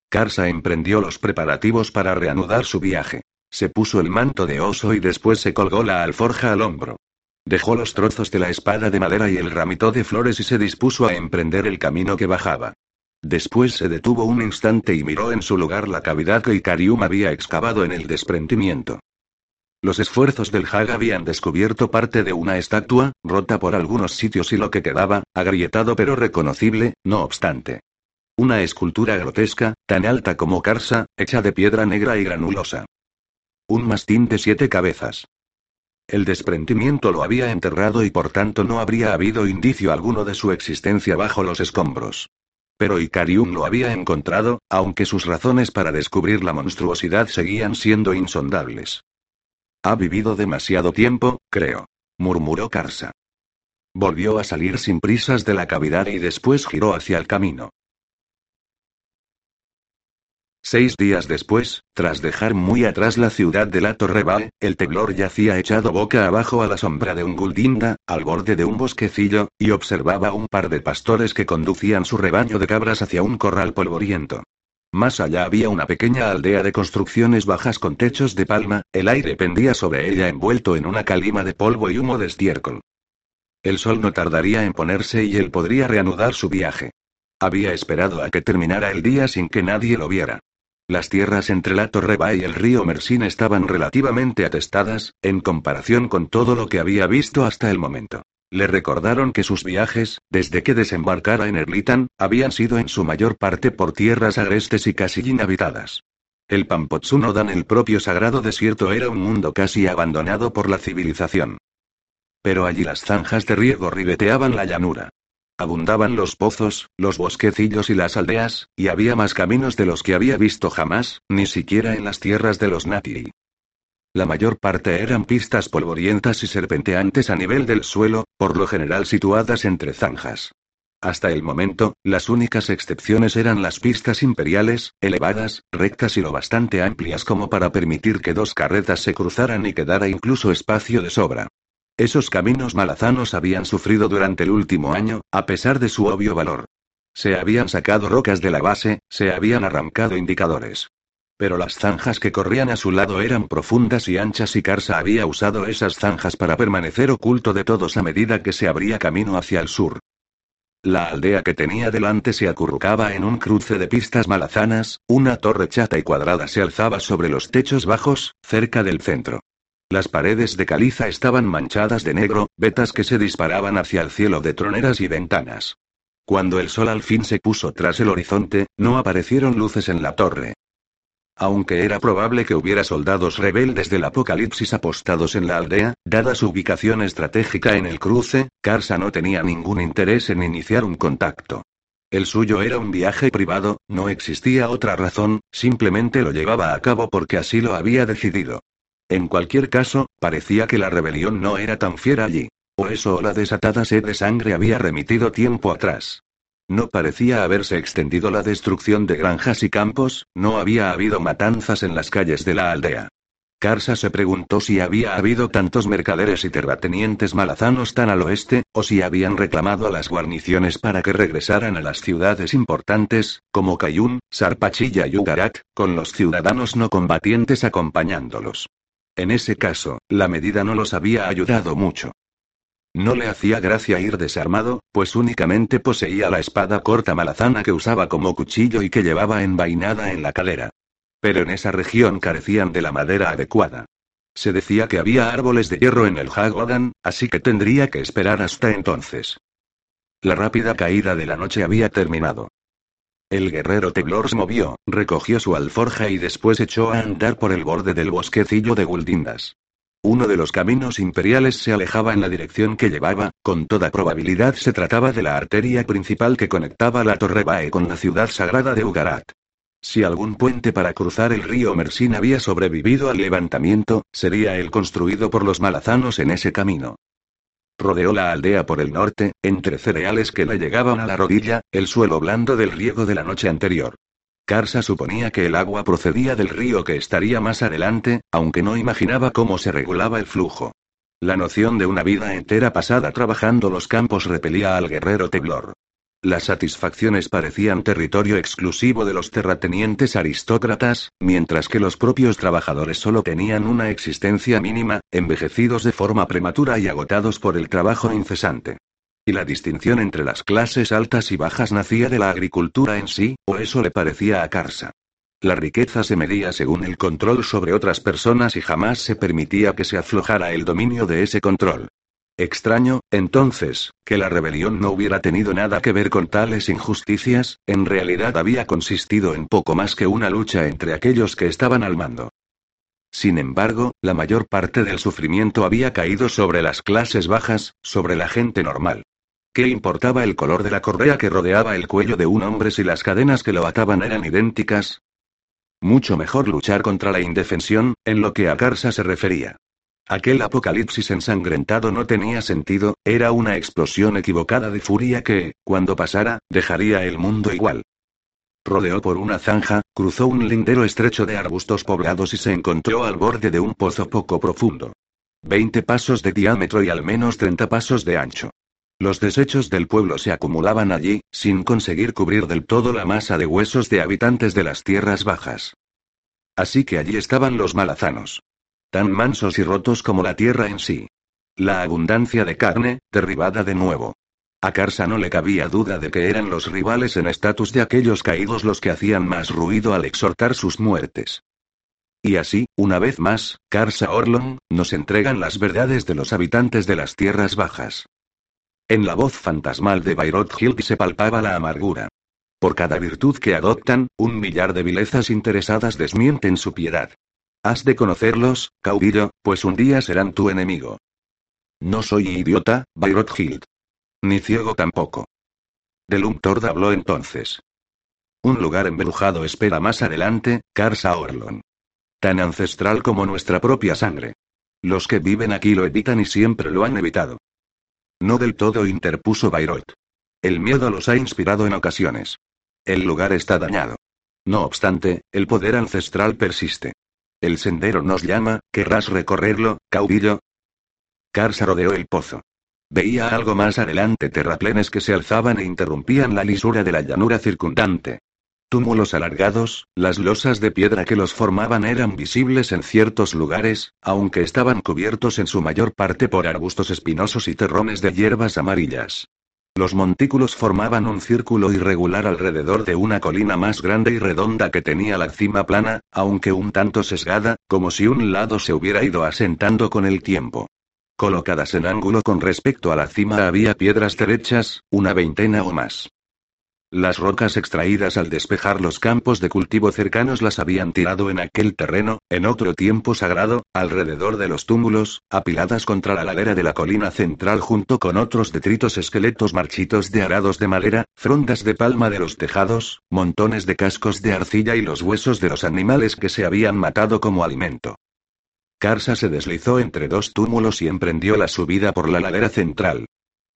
S1: Karsa emprendió los preparativos para reanudar su viaje. Se puso el manto de oso y después se colgó la alforja al hombro. Dejó los trozos de la espada de madera y el ramito de flores y se dispuso a emprender el camino que bajaba. Después se detuvo un instante y miró en su lugar la cavidad que Icarium había excavado en el desprendimiento. Los esfuerzos del Hag habían descubierto parte de una estatua, rota por algunos sitios y lo que quedaba, agrietado pero reconocible, no obstante. Una escultura grotesca, tan alta como Carsa, hecha de piedra negra y granulosa. Un mastín de siete cabezas. El desprendimiento lo había enterrado y por tanto no habría habido indicio alguno de su existencia bajo los escombros. Pero Icarium lo había encontrado, aunque sus razones para descubrir la monstruosidad seguían siendo insondables. Ha vivido demasiado tiempo, creo. murmuró Karsa. Volvió a salir sin prisas de la cavidad y después giró hacia el camino. Seis días después, tras dejar muy atrás la ciudad de la Torreba, el teblor yacía echado boca abajo a la sombra de un guldinda, al borde de un bosquecillo, y observaba un par de pastores que conducían su rebaño de cabras hacia un corral polvoriento. Más allá había una pequeña aldea de construcciones bajas con techos de palma, el aire pendía sobre ella envuelto en una calima de polvo y humo de estiércol. El sol no tardaría en ponerse y él podría reanudar su viaje. Había esperado a que terminara el día sin que nadie lo viera. Las tierras entre la Torreba y el río Mersin estaban relativamente atestadas, en comparación con todo lo que había visto hasta el momento. Le recordaron que sus viajes, desde que desembarcara en Erlitan, habían sido en su mayor parte por tierras agrestes y casi inhabitadas. El Pampotsunodan, el propio sagrado desierto, era un mundo casi abandonado por la civilización. Pero allí las zanjas de riego ribeteaban la llanura. Abundaban los pozos, los bosquecillos y las aldeas, y había más caminos de los que había visto jamás, ni siquiera en las tierras de los Nati. La mayor parte eran pistas polvorientas y serpenteantes a nivel del suelo, por lo general situadas entre zanjas. Hasta el momento, las únicas excepciones eran las pistas imperiales, elevadas, rectas y lo bastante amplias como para permitir que dos carretas se cruzaran y quedara incluso espacio de sobra. Esos caminos malazanos habían sufrido durante el último año, a pesar de su obvio valor. Se habían sacado rocas de la base, se habían arrancado indicadores. Pero las zanjas que corrían a su lado eran profundas y anchas y Karsa había usado esas zanjas para permanecer oculto de todos a medida que se abría camino hacia el sur. La aldea que tenía delante se acurrucaba en un cruce de pistas malazanas, una torre chata y cuadrada se alzaba sobre los techos bajos, cerca del centro. Las paredes de caliza estaban manchadas de negro, vetas que se disparaban hacia el cielo de troneras y ventanas. Cuando el sol al fin se puso tras el horizonte, no aparecieron luces en la torre. Aunque era probable que hubiera soldados rebeldes del apocalipsis apostados en la aldea, dada su ubicación estratégica en el cruce, Karsa no tenía ningún interés en iniciar un contacto. El suyo era un viaje privado, no existía otra razón, simplemente lo llevaba a cabo porque así lo había decidido. En cualquier caso, parecía que la rebelión no era tan fiera allí. O eso o la desatada sed de sangre había remitido tiempo atrás. No parecía haberse extendido la destrucción de granjas y campos, no había habido matanzas en las calles de la aldea. Karsa se preguntó si había habido tantos mercaderes y terratenientes malazanos tan al oeste, o si habían reclamado a las guarniciones para que regresaran a las ciudades importantes, como Cayún, Sarpachilla y Ugarat, con los ciudadanos no combatientes acompañándolos. En ese caso, la medida no los había ayudado mucho. No le hacía gracia ir desarmado, pues únicamente poseía la espada corta malazana que usaba como cuchillo y que llevaba envainada en la cadera. Pero en esa región carecían de la madera adecuada. Se decía que había árboles de hierro en el Hagodan, así que tendría que esperar hasta entonces. La rápida caída de la noche había terminado. El guerrero Teblor se movió, recogió su alforja y después echó a andar por el borde del bosquecillo de Guldindas. Uno de los caminos imperiales se alejaba en la dirección que llevaba, con toda probabilidad se trataba de la arteria principal que conectaba la Torre Bae con la ciudad sagrada de Ugarat. Si algún puente para cruzar el río Mersin había sobrevivido al levantamiento, sería el construido por los malazanos en ese camino. Rodeó la aldea por el norte, entre cereales que le llegaban a la rodilla, el suelo blando del riego de la noche anterior. Karsa suponía que el agua procedía del río que estaría más adelante, aunque no imaginaba cómo se regulaba el flujo. La noción de una vida entera pasada trabajando los campos repelía al guerrero Teblor. Las satisfacciones parecían territorio exclusivo de los terratenientes aristócratas, mientras que los propios trabajadores solo tenían una existencia mínima, envejecidos de forma prematura y agotados por el trabajo incesante. Y la distinción entre las clases altas y bajas nacía de la agricultura en sí, o eso le parecía a Karsa. La riqueza se medía según el control sobre otras personas y jamás se permitía que se aflojara el dominio de ese control. Extraño, entonces, que la rebelión no hubiera tenido nada que ver con tales injusticias, en realidad había consistido en poco más que una lucha entre aquellos que estaban al mando. Sin embargo, la mayor parte del sufrimiento había caído sobre las clases bajas, sobre la gente normal. ¿Qué importaba el color de la correa que rodeaba el cuello de un hombre si las cadenas que lo ataban eran idénticas? Mucho mejor luchar contra la indefensión, en lo que a Karsa se refería. Aquel apocalipsis ensangrentado no tenía sentido, era una explosión equivocada de furia que, cuando pasara, dejaría el mundo igual. Rodeó por una zanja, cruzó un lindero estrecho de arbustos poblados y se encontró al borde de un pozo poco profundo. Veinte pasos de diámetro y al menos treinta pasos de ancho. Los desechos del pueblo se acumulaban allí, sin conseguir cubrir del todo la masa de huesos de habitantes de las tierras bajas. Así que allí estaban los malazanos. Tan mansos y rotos como la tierra en sí. La abundancia de carne, derribada de nuevo. A Karsa no le cabía duda de que eran los rivales en estatus de aquellos caídos los que hacían más ruido al exhortar sus muertes. Y así, una vez más, Karsa Orlon, nos entregan las verdades de los habitantes de las tierras bajas. En la voz fantasmal de Bayrot Hill se palpaba la amargura. Por cada virtud que adoptan, un millar de vilezas interesadas desmienten su piedad. Has de conocerlos, caudillo, pues un día serán tu enemigo. No soy idiota, Bayrot Hild. Ni ciego tampoco. Delumtord habló entonces. Un lugar embrujado espera más adelante, Karsa Orlon. Tan ancestral como nuestra propia sangre. Los que viven aquí lo evitan y siempre lo han evitado. No del todo interpuso Bayrot. El miedo los ha inspirado en ocasiones. El lugar está dañado. No obstante, el poder ancestral persiste. El sendero nos llama, ¿querrás recorrerlo, caudillo? Karsa rodeó el pozo. Veía algo más adelante terraplenes que se alzaban e interrumpían la lisura de la llanura circundante. Túmulos alargados, las losas de piedra que los formaban eran visibles en ciertos lugares, aunque estaban cubiertos en su mayor parte por arbustos espinosos y terrones de hierbas amarillas. Los montículos formaban un círculo irregular alrededor de una colina más grande y redonda que tenía la cima plana, aunque un tanto sesgada, como si un lado se hubiera ido asentando con el tiempo. Colocadas en ángulo con respecto a la cima había piedras derechas, una veintena o más. Las rocas extraídas al despejar los campos de cultivo cercanos las habían tirado en aquel terreno, en otro tiempo sagrado, alrededor de los túmulos, apiladas contra la ladera de la colina central junto con otros detritos esqueletos marchitos de arados de madera, frondas de palma de los tejados, montones de cascos de arcilla y los huesos de los animales que se habían matado como alimento. Karsa se deslizó entre dos túmulos y emprendió la subida por la ladera central.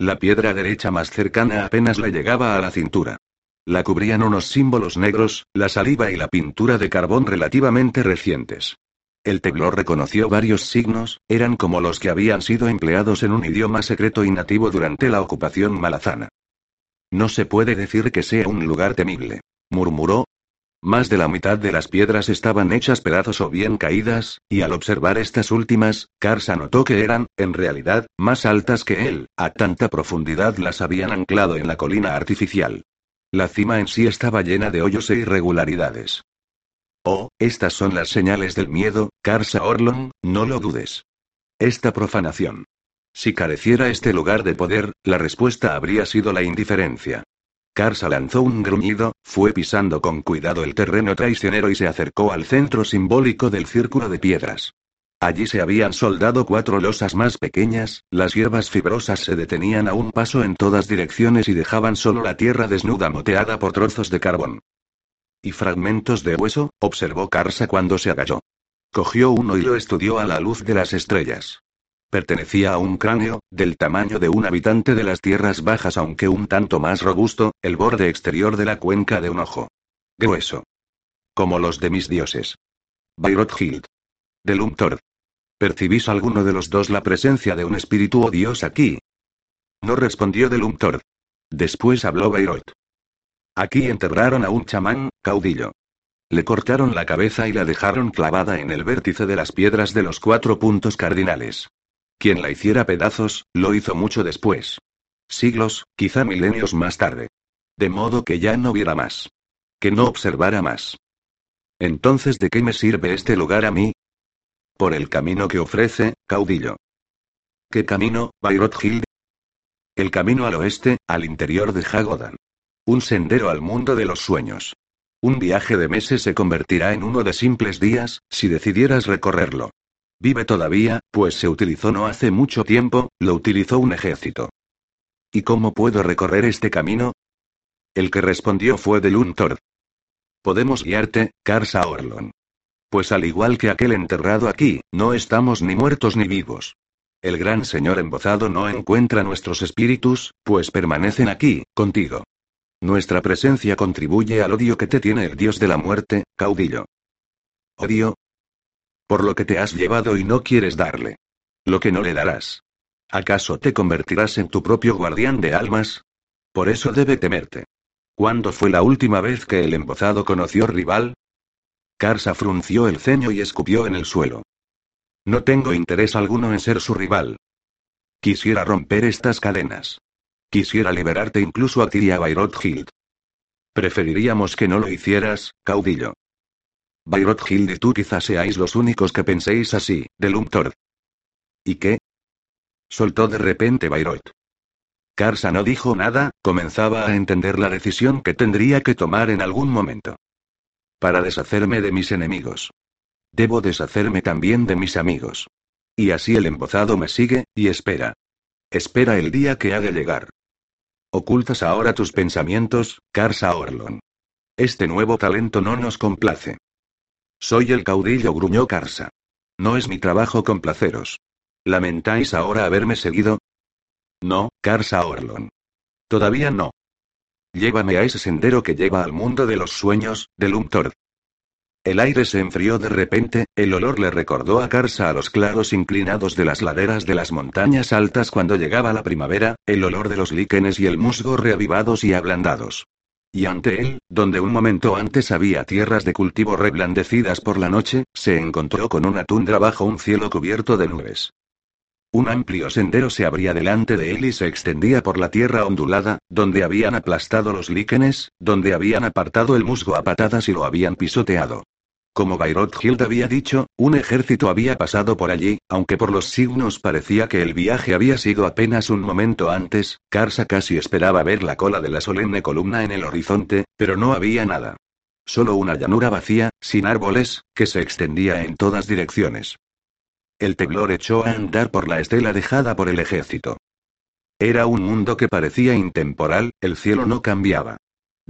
S1: La piedra derecha más cercana apenas le llegaba a la cintura. La cubrían unos símbolos negros, la saliva y la pintura de carbón relativamente recientes. El teblor reconoció varios signos, eran como los que habían sido empleados en un idioma secreto y nativo durante la ocupación malazana. No se puede decir que sea un lugar temible, murmuró. Más de la mitad de las piedras estaban hechas pedazos o bien caídas, y al observar estas últimas, Karsa notó que eran, en realidad, más altas que él, a tanta profundidad las habían anclado en la colina artificial. La cima en sí estaba llena de hoyos e irregularidades. Oh, estas son las señales del miedo, Karsa Orlon, no lo dudes. Esta profanación. Si careciera este lugar de poder, la respuesta habría sido la indiferencia. Karsa lanzó un gruñido, fue pisando con cuidado el terreno traicionero y se acercó al centro simbólico del círculo de piedras. Allí se habían soldado cuatro losas más pequeñas, las hierbas fibrosas se detenían a un paso en todas direcciones y dejaban solo la tierra desnuda moteada por trozos de carbón. Y fragmentos de hueso, observó Karsa cuando se agachó. Cogió uno y lo estudió a la luz de las estrellas. Pertenecía a un cráneo, del tamaño de un habitante de las tierras bajas aunque un tanto más robusto, el borde exterior de la cuenca de un ojo. Grueso. Como los de mis dioses. Bayrot Hild. De Lumtor. ¿Percibís alguno de los dos la presencia de un espíritu o dios aquí? No respondió Delumtor. Después habló Beirot. Aquí enterraron a un chamán, caudillo. Le cortaron la cabeza y la dejaron clavada en el vértice de las piedras de los cuatro puntos cardinales. Quien la hiciera pedazos, lo hizo mucho después. Siglos, quizá milenios más tarde. De modo que ya no viera más. Que no observara más. Entonces, ¿de qué me sirve este lugar a mí? Por el camino que ofrece, caudillo. ¿Qué camino, Bayrot Hill? El camino al oeste, al interior de Hagodan. Un sendero al mundo de los sueños. Un viaje de meses se convertirá en uno de simples días, si decidieras recorrerlo. Vive todavía, pues se utilizó no hace mucho tiempo, lo utilizó un ejército. ¿Y cómo puedo recorrer este camino? El que respondió fue de Luntor. Podemos guiarte, Karsa Orlon. Pues al igual que aquel enterrado aquí, no estamos ni muertos ni vivos. El gran señor embozado no encuentra nuestros espíritus, pues permanecen aquí, contigo. Nuestra presencia contribuye al odio que te tiene el dios de la muerte, caudillo. ¿Odio? Por lo que te has llevado y no quieres darle. Lo que no le darás. ¿Acaso te convertirás en tu propio guardián de almas? Por eso debe temerte. ¿Cuándo fue la última vez que el embozado conoció rival? Karsa frunció el ceño y escupió en el suelo. No tengo interés alguno en ser su rival. Quisiera romper estas cadenas. Quisiera liberarte incluso a ti y a. Preferiríamos que no lo hicieras, caudillo. Bayrot Hild y tú quizás seáis los únicos que penséis así, de. ¿Y qué? Soltó de repente Bayrot. Karsa no dijo nada, comenzaba a entender la decisión que tendría que tomar en algún momento. Para deshacerme de mis enemigos. Debo deshacerme también de mis amigos. Y así el embozado me sigue, y espera. Espera el día que ha de llegar. Ocultas ahora tus pensamientos, Karsa Orlon. Este nuevo talento no nos complace. Soy el caudillo, gruñó Karsa. No es mi trabajo complaceros. ¿Lamentáis ahora haberme seguido? No, Karsa Orlon. Todavía no. Llévame a ese sendero que lleva al mundo de los sueños, de Lumtor. El aire se enfrió de repente, el olor le recordó a Karsa a los claros inclinados de las laderas de las montañas altas cuando llegaba la primavera, el olor de los líquenes y el musgo reavivados y ablandados. Y ante él, donde un momento antes había tierras de cultivo reblandecidas por la noche, se encontró con una tundra bajo un cielo cubierto de nubes. Un amplio sendero se abría delante de él y se extendía por la tierra ondulada, donde habían aplastado los líquenes, donde habían apartado el musgo a patadas y lo habían pisoteado. Como Bayrot Hild había dicho, un ejército había pasado por allí, aunque por los signos parecía que el viaje había sido apenas un momento antes, Karsa casi esperaba ver la cola de la solemne columna en el horizonte, pero no había nada. Solo una llanura vacía, sin árboles, que se extendía en todas direcciones. El teblor echó a andar por la estela dejada por el ejército. Era un mundo que parecía intemporal, el cielo no cambiaba.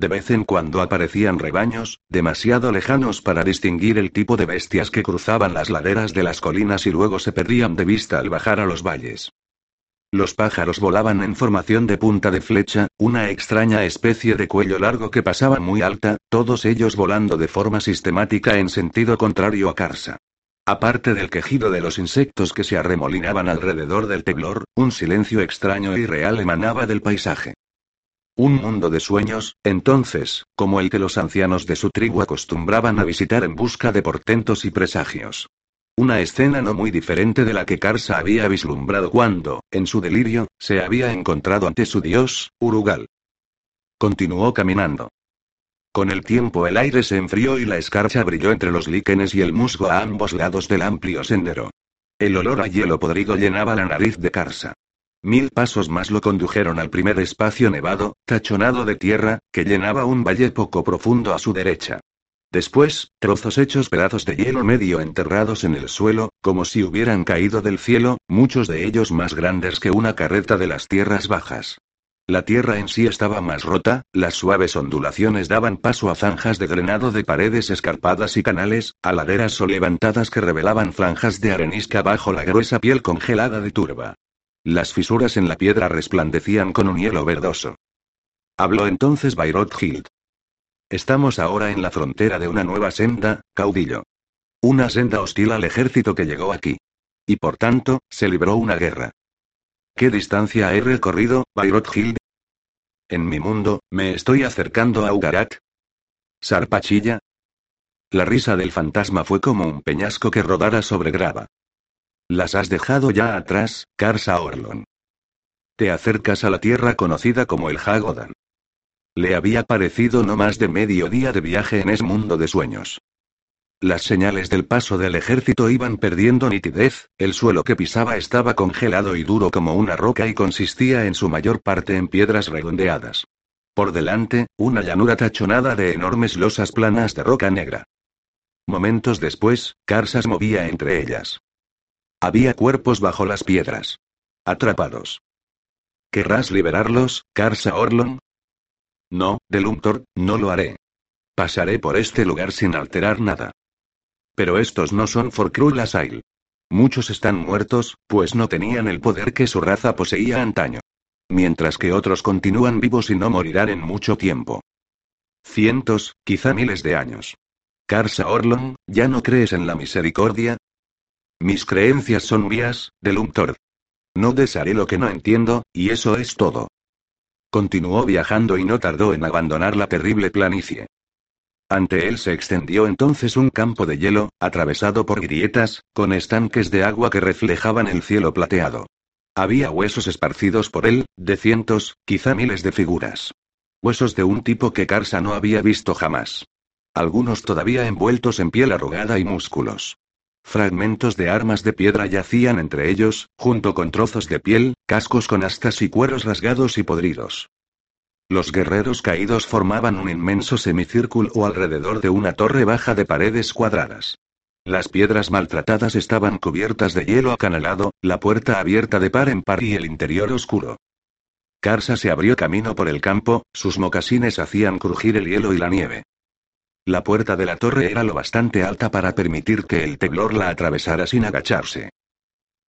S1: De vez en cuando aparecían rebaños, demasiado lejanos para distinguir el tipo de bestias que cruzaban las laderas de las colinas y luego se perdían de vista al bajar a los valles. Los pájaros volaban en formación de punta de flecha, una extraña especie de cuello largo que pasaba muy alta, todos ellos volando de forma sistemática en sentido contrario a Carsa. Aparte del quejido de los insectos que se arremolinaban alrededor del teblor, un silencio extraño y real emanaba del paisaje. Un mundo de sueños, entonces, como el que los ancianos de su tribu acostumbraban a visitar en busca de portentos y presagios. Una escena no muy diferente de la que Karsa había vislumbrado cuando, en su delirio, se había encontrado ante su dios, Urugal. Continuó caminando. Con el tiempo el aire se enfrió y la escarcha brilló entre los líquenes y el musgo a ambos lados del amplio sendero. El olor a hielo podrido llenaba la nariz de Karsa. Mil pasos más lo condujeron al primer espacio nevado, tachonado de tierra, que llenaba un valle poco profundo a su derecha. Después, trozos hechos pedazos de hielo medio enterrados en el suelo, como si hubieran caído del cielo, muchos de ellos más grandes que una carreta de las tierras bajas. La tierra en sí estaba más rota, las suaves ondulaciones daban paso a zanjas de grenado de paredes escarpadas y canales, a laderas o levantadas que revelaban franjas de arenisca bajo la gruesa piel congelada de turba. Las fisuras en la piedra resplandecían con un hielo verdoso. Habló entonces Bayrot Hild. Estamos ahora en la frontera de una nueva senda, caudillo. Una senda hostil al ejército que llegó aquí. Y por tanto, se libró una guerra. ¿Qué distancia he recorrido, Bayrot Hild? En mi mundo, me estoy acercando a Ugarat. ¿Sarpachilla? La risa del fantasma fue como un peñasco que rodara sobre grava. Las has dejado ya atrás, Karsa Orlon. Te acercas a la tierra conocida como el Hagodan. Le había parecido no más de medio día de viaje en ese mundo de sueños. Las señales del paso del ejército iban perdiendo nitidez, el suelo que pisaba estaba congelado y duro como una roca y consistía en su mayor parte en piedras redondeadas. Por delante, una llanura tachonada de enormes losas planas de roca negra. Momentos después, Karsas movía entre ellas. Había cuerpos bajo las piedras. Atrapados. ¿Querrás liberarlos, Karsa Orlon? No, Delumtor, no lo haré. Pasaré por este lugar sin alterar nada. Pero estos no son Forkrul Muchos están muertos, pues no tenían el poder que su raza poseía antaño. Mientras que otros continúan vivos y no morirán en mucho tiempo. Cientos, quizá miles de años. Karsa Orlon, ¿ya no crees en la misericordia? Mis creencias son mías, Delumtor. No desharé lo que no entiendo, y eso es todo. Continuó viajando y no tardó en abandonar la terrible planicie. Ante él se extendió entonces un campo de hielo, atravesado por grietas, con estanques de agua que reflejaban el cielo plateado. Había huesos esparcidos por él, de cientos, quizá miles de figuras. Huesos de un tipo que Karsa no había visto jamás. Algunos todavía envueltos en piel arrugada y músculos. Fragmentos de armas de piedra yacían entre ellos, junto con trozos de piel, cascos con astas y cueros rasgados y podridos. Los guerreros caídos formaban un inmenso semicírculo alrededor de una torre baja de paredes cuadradas. Las piedras maltratadas estaban cubiertas de hielo acanalado, la puerta abierta de par en par y el interior oscuro. Karsa se abrió camino por el campo, sus mocasines hacían crujir el hielo y la nieve. La puerta de la torre era lo bastante alta para permitir que el temblor la atravesara sin agacharse.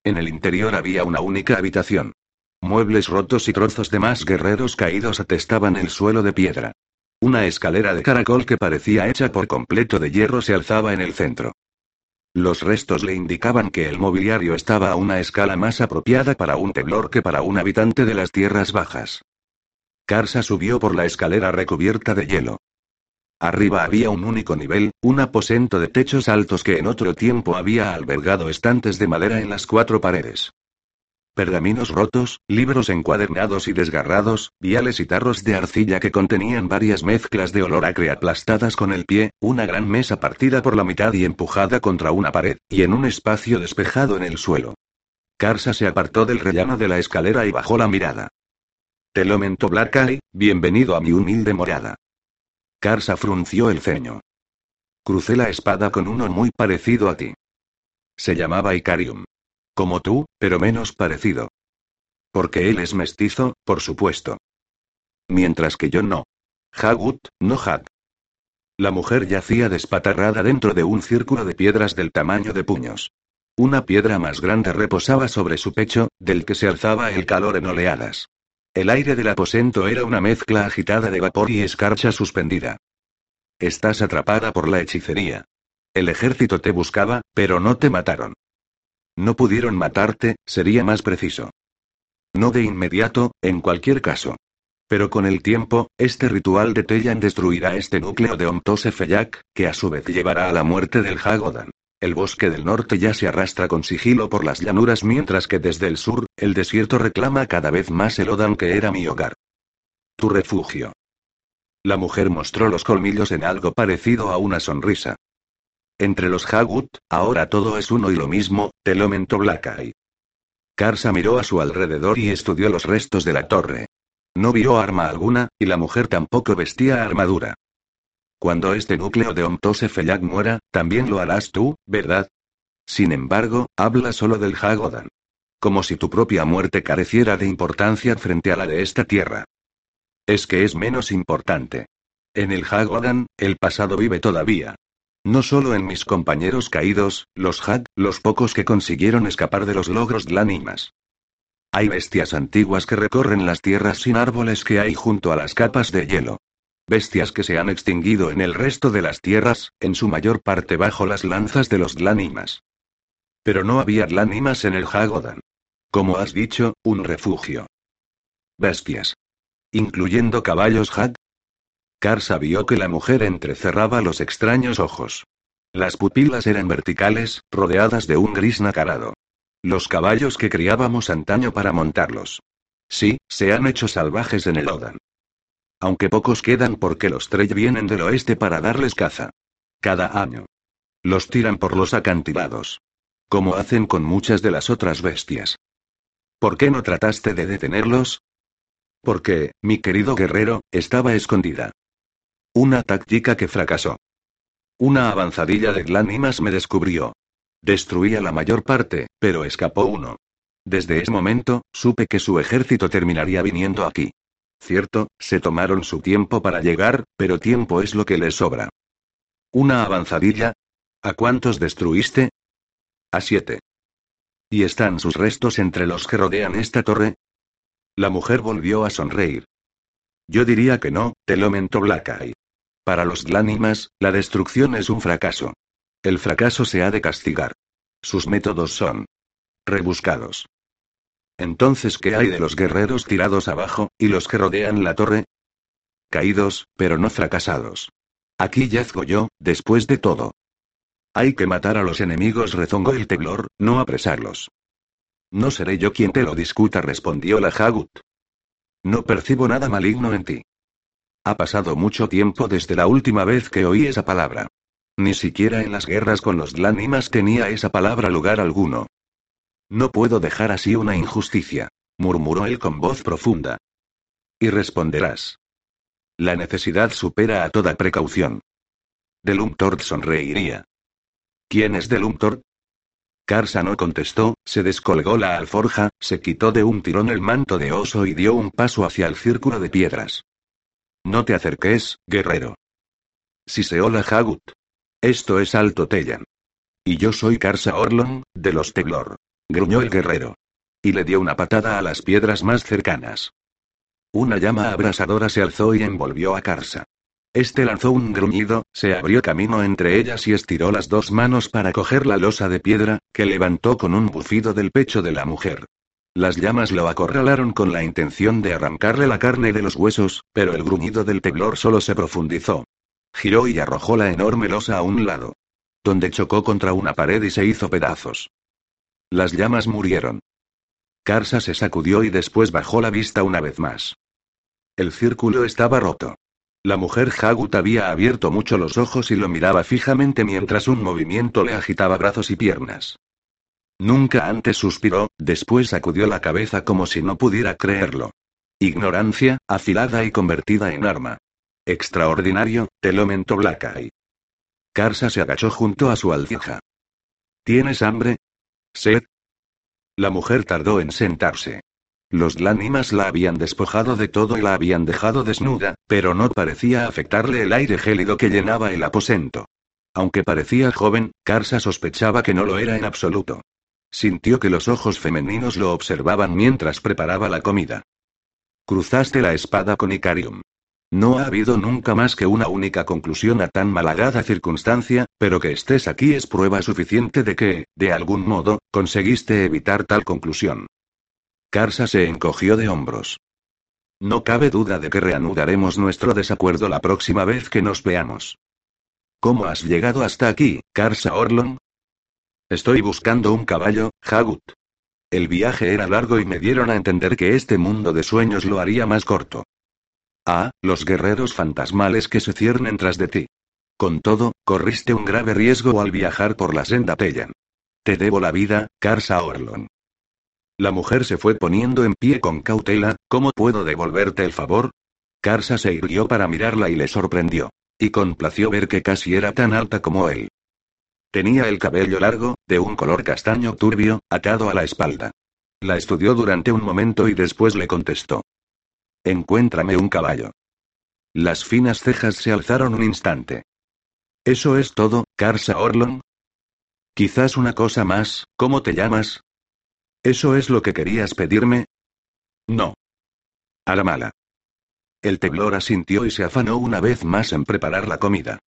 S1: En el interior había una única habitación. Muebles rotos y trozos de más guerreros caídos atestaban el suelo de piedra. Una escalera de caracol que parecía hecha por completo de hierro se alzaba en el centro. Los restos le indicaban que el mobiliario estaba a una escala más apropiada para un temblor que para un habitante de las tierras bajas. Karsa subió por la escalera recubierta de hielo. Arriba había un único nivel, un aposento de techos altos que en otro tiempo había albergado estantes de madera en las cuatro paredes. Pergaminos rotos, libros encuadernados y desgarrados, viales y tarros de arcilla que contenían varias mezclas de olor acre aplastadas con el pie, una gran mesa partida por la mitad y empujada contra una pared, y en un espacio despejado en el suelo. Karsa se apartó del rellano de la escalera y bajó la mirada. Te lo mentó Black bienvenido a mi humilde morada. Karsa frunció el ceño. Crucé la espada con uno muy parecido a ti. Se llamaba Icarium. Como tú, pero menos parecido. Porque él es mestizo, por supuesto. Mientras que yo no. Hagut, no Hag. La mujer yacía despatarrada dentro de un círculo de piedras del tamaño de puños. Una piedra más grande reposaba sobre su pecho, del que se alzaba el calor en oleadas. El aire del aposento era una mezcla agitada de vapor y escarcha suspendida. Estás atrapada por la hechicería. El ejército te buscaba, pero no te mataron. No pudieron matarte, sería más preciso. No de inmediato, en cualquier caso. Pero con el tiempo, este ritual de Tellan destruirá este núcleo de Omtosefeyak, que a su vez llevará a la muerte del Hagodan. El bosque del norte ya se arrastra con sigilo por las llanuras mientras que desde el sur, el desierto reclama cada vez más el Odan que era mi hogar. Tu refugio. La mujer mostró los colmillos en algo parecido a una sonrisa. Entre los Hagut, ahora todo es uno y lo mismo, te lo mentó Blackeye. Karsa miró a su alrededor y estudió los restos de la torre. No vio arma alguna, y la mujer tampoco vestía armadura. Cuando este núcleo de Omtosefeyak muera, también lo harás tú, ¿verdad? Sin embargo, habla solo del Hagodan. Como si tu propia muerte careciera de importancia frente a la de esta tierra. Es que es menos importante. En el Hagodan, el pasado vive todavía. No solo en mis compañeros caídos, los Hag, los pocos que consiguieron escapar de los logros Dlanimas. Hay bestias antiguas que recorren las tierras sin árboles que hay junto a las capas de hielo. Bestias que se han extinguido en el resto de las tierras, en su mayor parte bajo las lanzas de los Dlanimas. Pero no había Dlanimas en el Hagodan. Como has dicho, un refugio. Bestias. Incluyendo caballos Hag. Karsa vio que la mujer entrecerraba los extraños ojos. Las pupilas eran verticales, rodeadas de un gris nacarado. Los caballos que criábamos antaño para montarlos. Sí, se han hecho salvajes en el Odan. Aunque pocos quedan porque los Trey vienen del oeste para darles caza. Cada año. Los tiran por los acantilados. Como hacen con muchas de las otras bestias. ¿Por qué no trataste de detenerlos? Porque, mi querido guerrero, estaba escondida. Una táctica que fracasó. Una avanzadilla de Glanimas me descubrió. Destruía la mayor parte, pero escapó uno. Desde ese momento, supe que su ejército terminaría viniendo aquí. Cierto, se tomaron su tiempo para llegar, pero tiempo es lo que les sobra. ¿Una avanzadilla? ¿A cuántos destruiste? A siete. ¿Y están sus restos entre los que rodean esta torre? La mujer volvió a sonreír. Yo diría que no, te lo mentó Blackeye. Para los Dlánimas, la destrucción es un fracaso. El fracaso se ha de castigar. Sus métodos son rebuscados. Entonces, ¿qué hay de los guerreros tirados abajo, y los que rodean la torre? Caídos, pero no fracasados. Aquí yazgo yo, después de todo. Hay que matar a los enemigos, rezongó el teblor, no apresarlos. No seré yo quien te lo discuta, respondió la Hagut. No percibo nada maligno en ti. Ha pasado mucho tiempo desde la última vez que oí esa palabra. Ni siquiera en las guerras con los Dlánimas tenía esa palabra lugar alguno. No puedo dejar así una injusticia, murmuró él con voz profunda. Y responderás. La necesidad supera a toda precaución. Delumtord sonreiría. ¿Quién es Delumtord? Karsa no contestó, se descolgó la alforja, se quitó de un tirón el manto de oso y dio un paso hacia el círculo de piedras. No te acerques, guerrero. Si se hola Hagut. Esto es Alto Tellan. Y yo soy Karsa Orlon, de los Teblor. Gruñó el guerrero. Y le dio una patada a las piedras más cercanas. Una llama abrasadora se alzó y envolvió a Karsa. Este lanzó un gruñido, se abrió camino entre ellas y estiró las dos manos para coger la losa de piedra, que levantó con un bufido del pecho de la mujer. Las llamas lo acorralaron con la intención de arrancarle la carne de los huesos, pero el gruñido del teblor solo se profundizó. Giró y arrojó la enorme losa a un lado. Donde chocó contra una pared y se hizo pedazos. Las llamas murieron. Karsa se sacudió y después bajó la vista una vez más. El círculo estaba roto. La mujer Hagut había abierto mucho los ojos y lo miraba fijamente mientras un movimiento le agitaba brazos y piernas. Nunca antes suspiró, después sacudió la cabeza como si no pudiera creerlo. Ignorancia, afilada y convertida en arma. Extraordinario, te lo mentó Blackeye. Karsa se agachó junto a su alcija. ¿Tienes hambre? ¿Sed? La mujer tardó en sentarse. Los lánimas la habían despojado de todo y la habían dejado desnuda, pero no parecía afectarle el aire gélido que llenaba el aposento. Aunque parecía joven, Karsa sospechaba que no lo era en absoluto. Sintió que los ojos femeninos lo observaban mientras preparaba la comida. Cruzaste la espada con Icarium. No ha habido nunca más que una única conclusión a tan malagada circunstancia, pero que estés aquí es prueba suficiente de que, de algún modo, conseguiste evitar tal conclusión. Karsa se encogió de hombros. No cabe duda de que reanudaremos nuestro desacuerdo la próxima vez que nos veamos. ¿Cómo has llegado hasta aquí, Karsa Orlon? Estoy buscando un caballo, Hagut. El viaje era largo y me dieron a entender que este mundo de sueños lo haría más corto. Ah, los guerreros fantasmales que se ciernen tras de ti. Con todo, corriste un grave riesgo al viajar por la senda Tellan. Te debo la vida, Karsa Orlon. La mujer se fue poniendo en pie con cautela, ¿cómo puedo devolverte el favor? Karsa se irguió para mirarla y le sorprendió. Y complació ver que casi era tan alta como él. Tenía el cabello largo, de un color castaño turbio, atado a la espalda. La estudió durante un momento y después le contestó. Encuéntrame un caballo. Las finas cejas se alzaron un instante. ¿Eso es todo, Karsa Orlon? Quizás una cosa más, ¿cómo te llamas? ¿Eso es lo que querías pedirme? No. A la mala. El teblor asintió y se afanó una vez más en preparar la comida.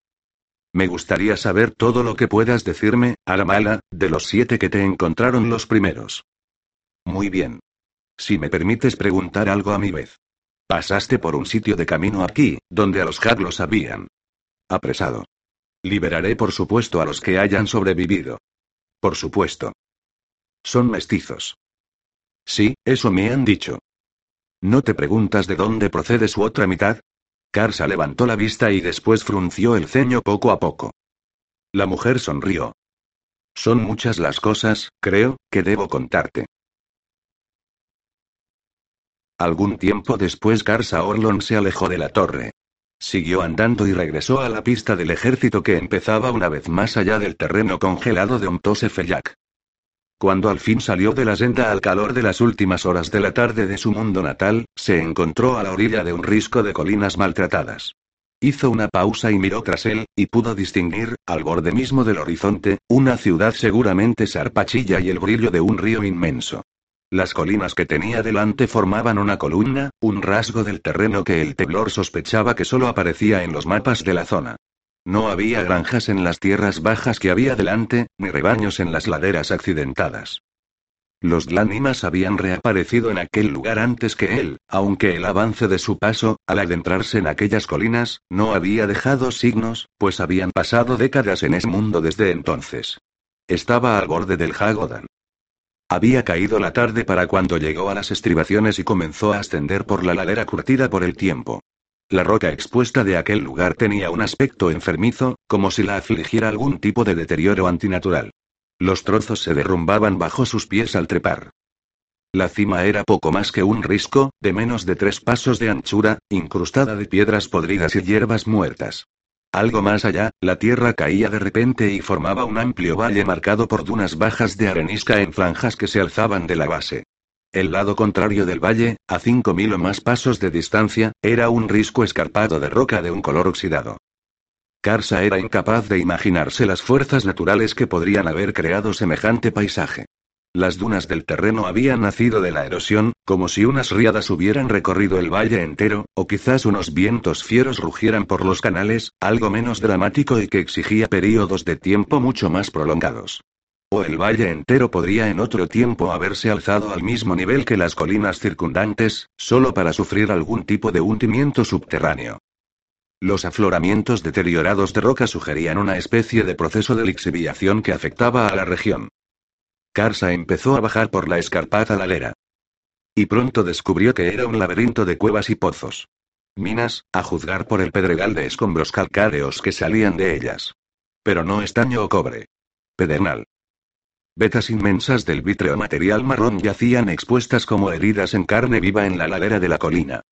S1: Me gustaría saber todo lo que puedas decirme, a la mala, de los siete que te encontraron los primeros. Muy bien. Si me permites preguntar algo a mi vez. Pasaste por un sitio de camino aquí, donde a los Haglos habían apresado. Liberaré por supuesto a los que hayan sobrevivido. Por supuesto. Son mestizos. Sí, eso me han dicho. ¿No te preguntas de dónde procede su otra mitad? Karsa levantó la vista y después frunció el ceño poco a poco. La mujer sonrió. Son muchas las cosas, creo, que debo contarte. Algún tiempo después Karsa Orlon se alejó de la torre. Siguió andando y regresó a la pista del ejército que empezaba una vez más allá del terreno congelado de Omtosefeyak. Cuando al fin salió de la senda al calor de las últimas horas de la tarde de su mundo natal, se encontró a la orilla de un risco de colinas maltratadas. Hizo una pausa y miró tras él, y pudo distinguir, al borde mismo del horizonte, una ciudad seguramente sarpachilla y el brillo de un río inmenso. Las colinas que tenía delante formaban una columna, un rasgo del terreno que el teblor sospechaba que solo aparecía en los mapas de la zona. No había granjas en las tierras bajas que había delante, ni rebaños en las laderas accidentadas. Los Dlánimas habían reaparecido en aquel lugar antes que él, aunque el avance de su paso, al adentrarse en aquellas colinas, no había dejado signos, pues habían pasado décadas en ese mundo desde entonces. Estaba al borde del Hagodan. Había caído la tarde para cuando llegó a las estribaciones y comenzó a ascender por la ladera curtida por el tiempo. La roca expuesta de aquel lugar tenía un aspecto enfermizo, como si la afligiera algún tipo de deterioro antinatural. Los trozos se derrumbaban bajo sus pies al trepar. La cima era poco más que un risco, de menos de tres pasos de anchura, incrustada de piedras podridas y hierbas muertas. Algo más allá, la tierra caía de repente y formaba un amplio valle marcado por dunas bajas de arenisca en franjas que se alzaban de la base. El lado contrario del valle, a cinco mil o más pasos de distancia, era un risco escarpado de roca de un color oxidado. Karsa era incapaz de imaginarse las fuerzas naturales que podrían haber creado semejante paisaje. Las dunas del terreno habían nacido de la erosión, como si unas riadas hubieran recorrido el valle entero, o quizás unos vientos fieros rugieran por los canales, algo menos dramático y que exigía períodos de tiempo mucho más prolongados. O el valle entero podría en otro tiempo haberse alzado al mismo nivel que las colinas circundantes, solo para sufrir algún tipo de hundimiento subterráneo. Los afloramientos deteriorados de roca sugerían una especie de proceso de lixiviación que afectaba a la región. Karsa empezó a bajar por la escarpada ladera. Y pronto descubrió que era un laberinto de cuevas y pozos. Minas, a juzgar por el pedregal de escombros calcáreos que salían de ellas. Pero no estaño o cobre. Pedernal. Vetas inmensas del vítreo material marrón yacían expuestas como heridas en carne viva en la ladera de la colina.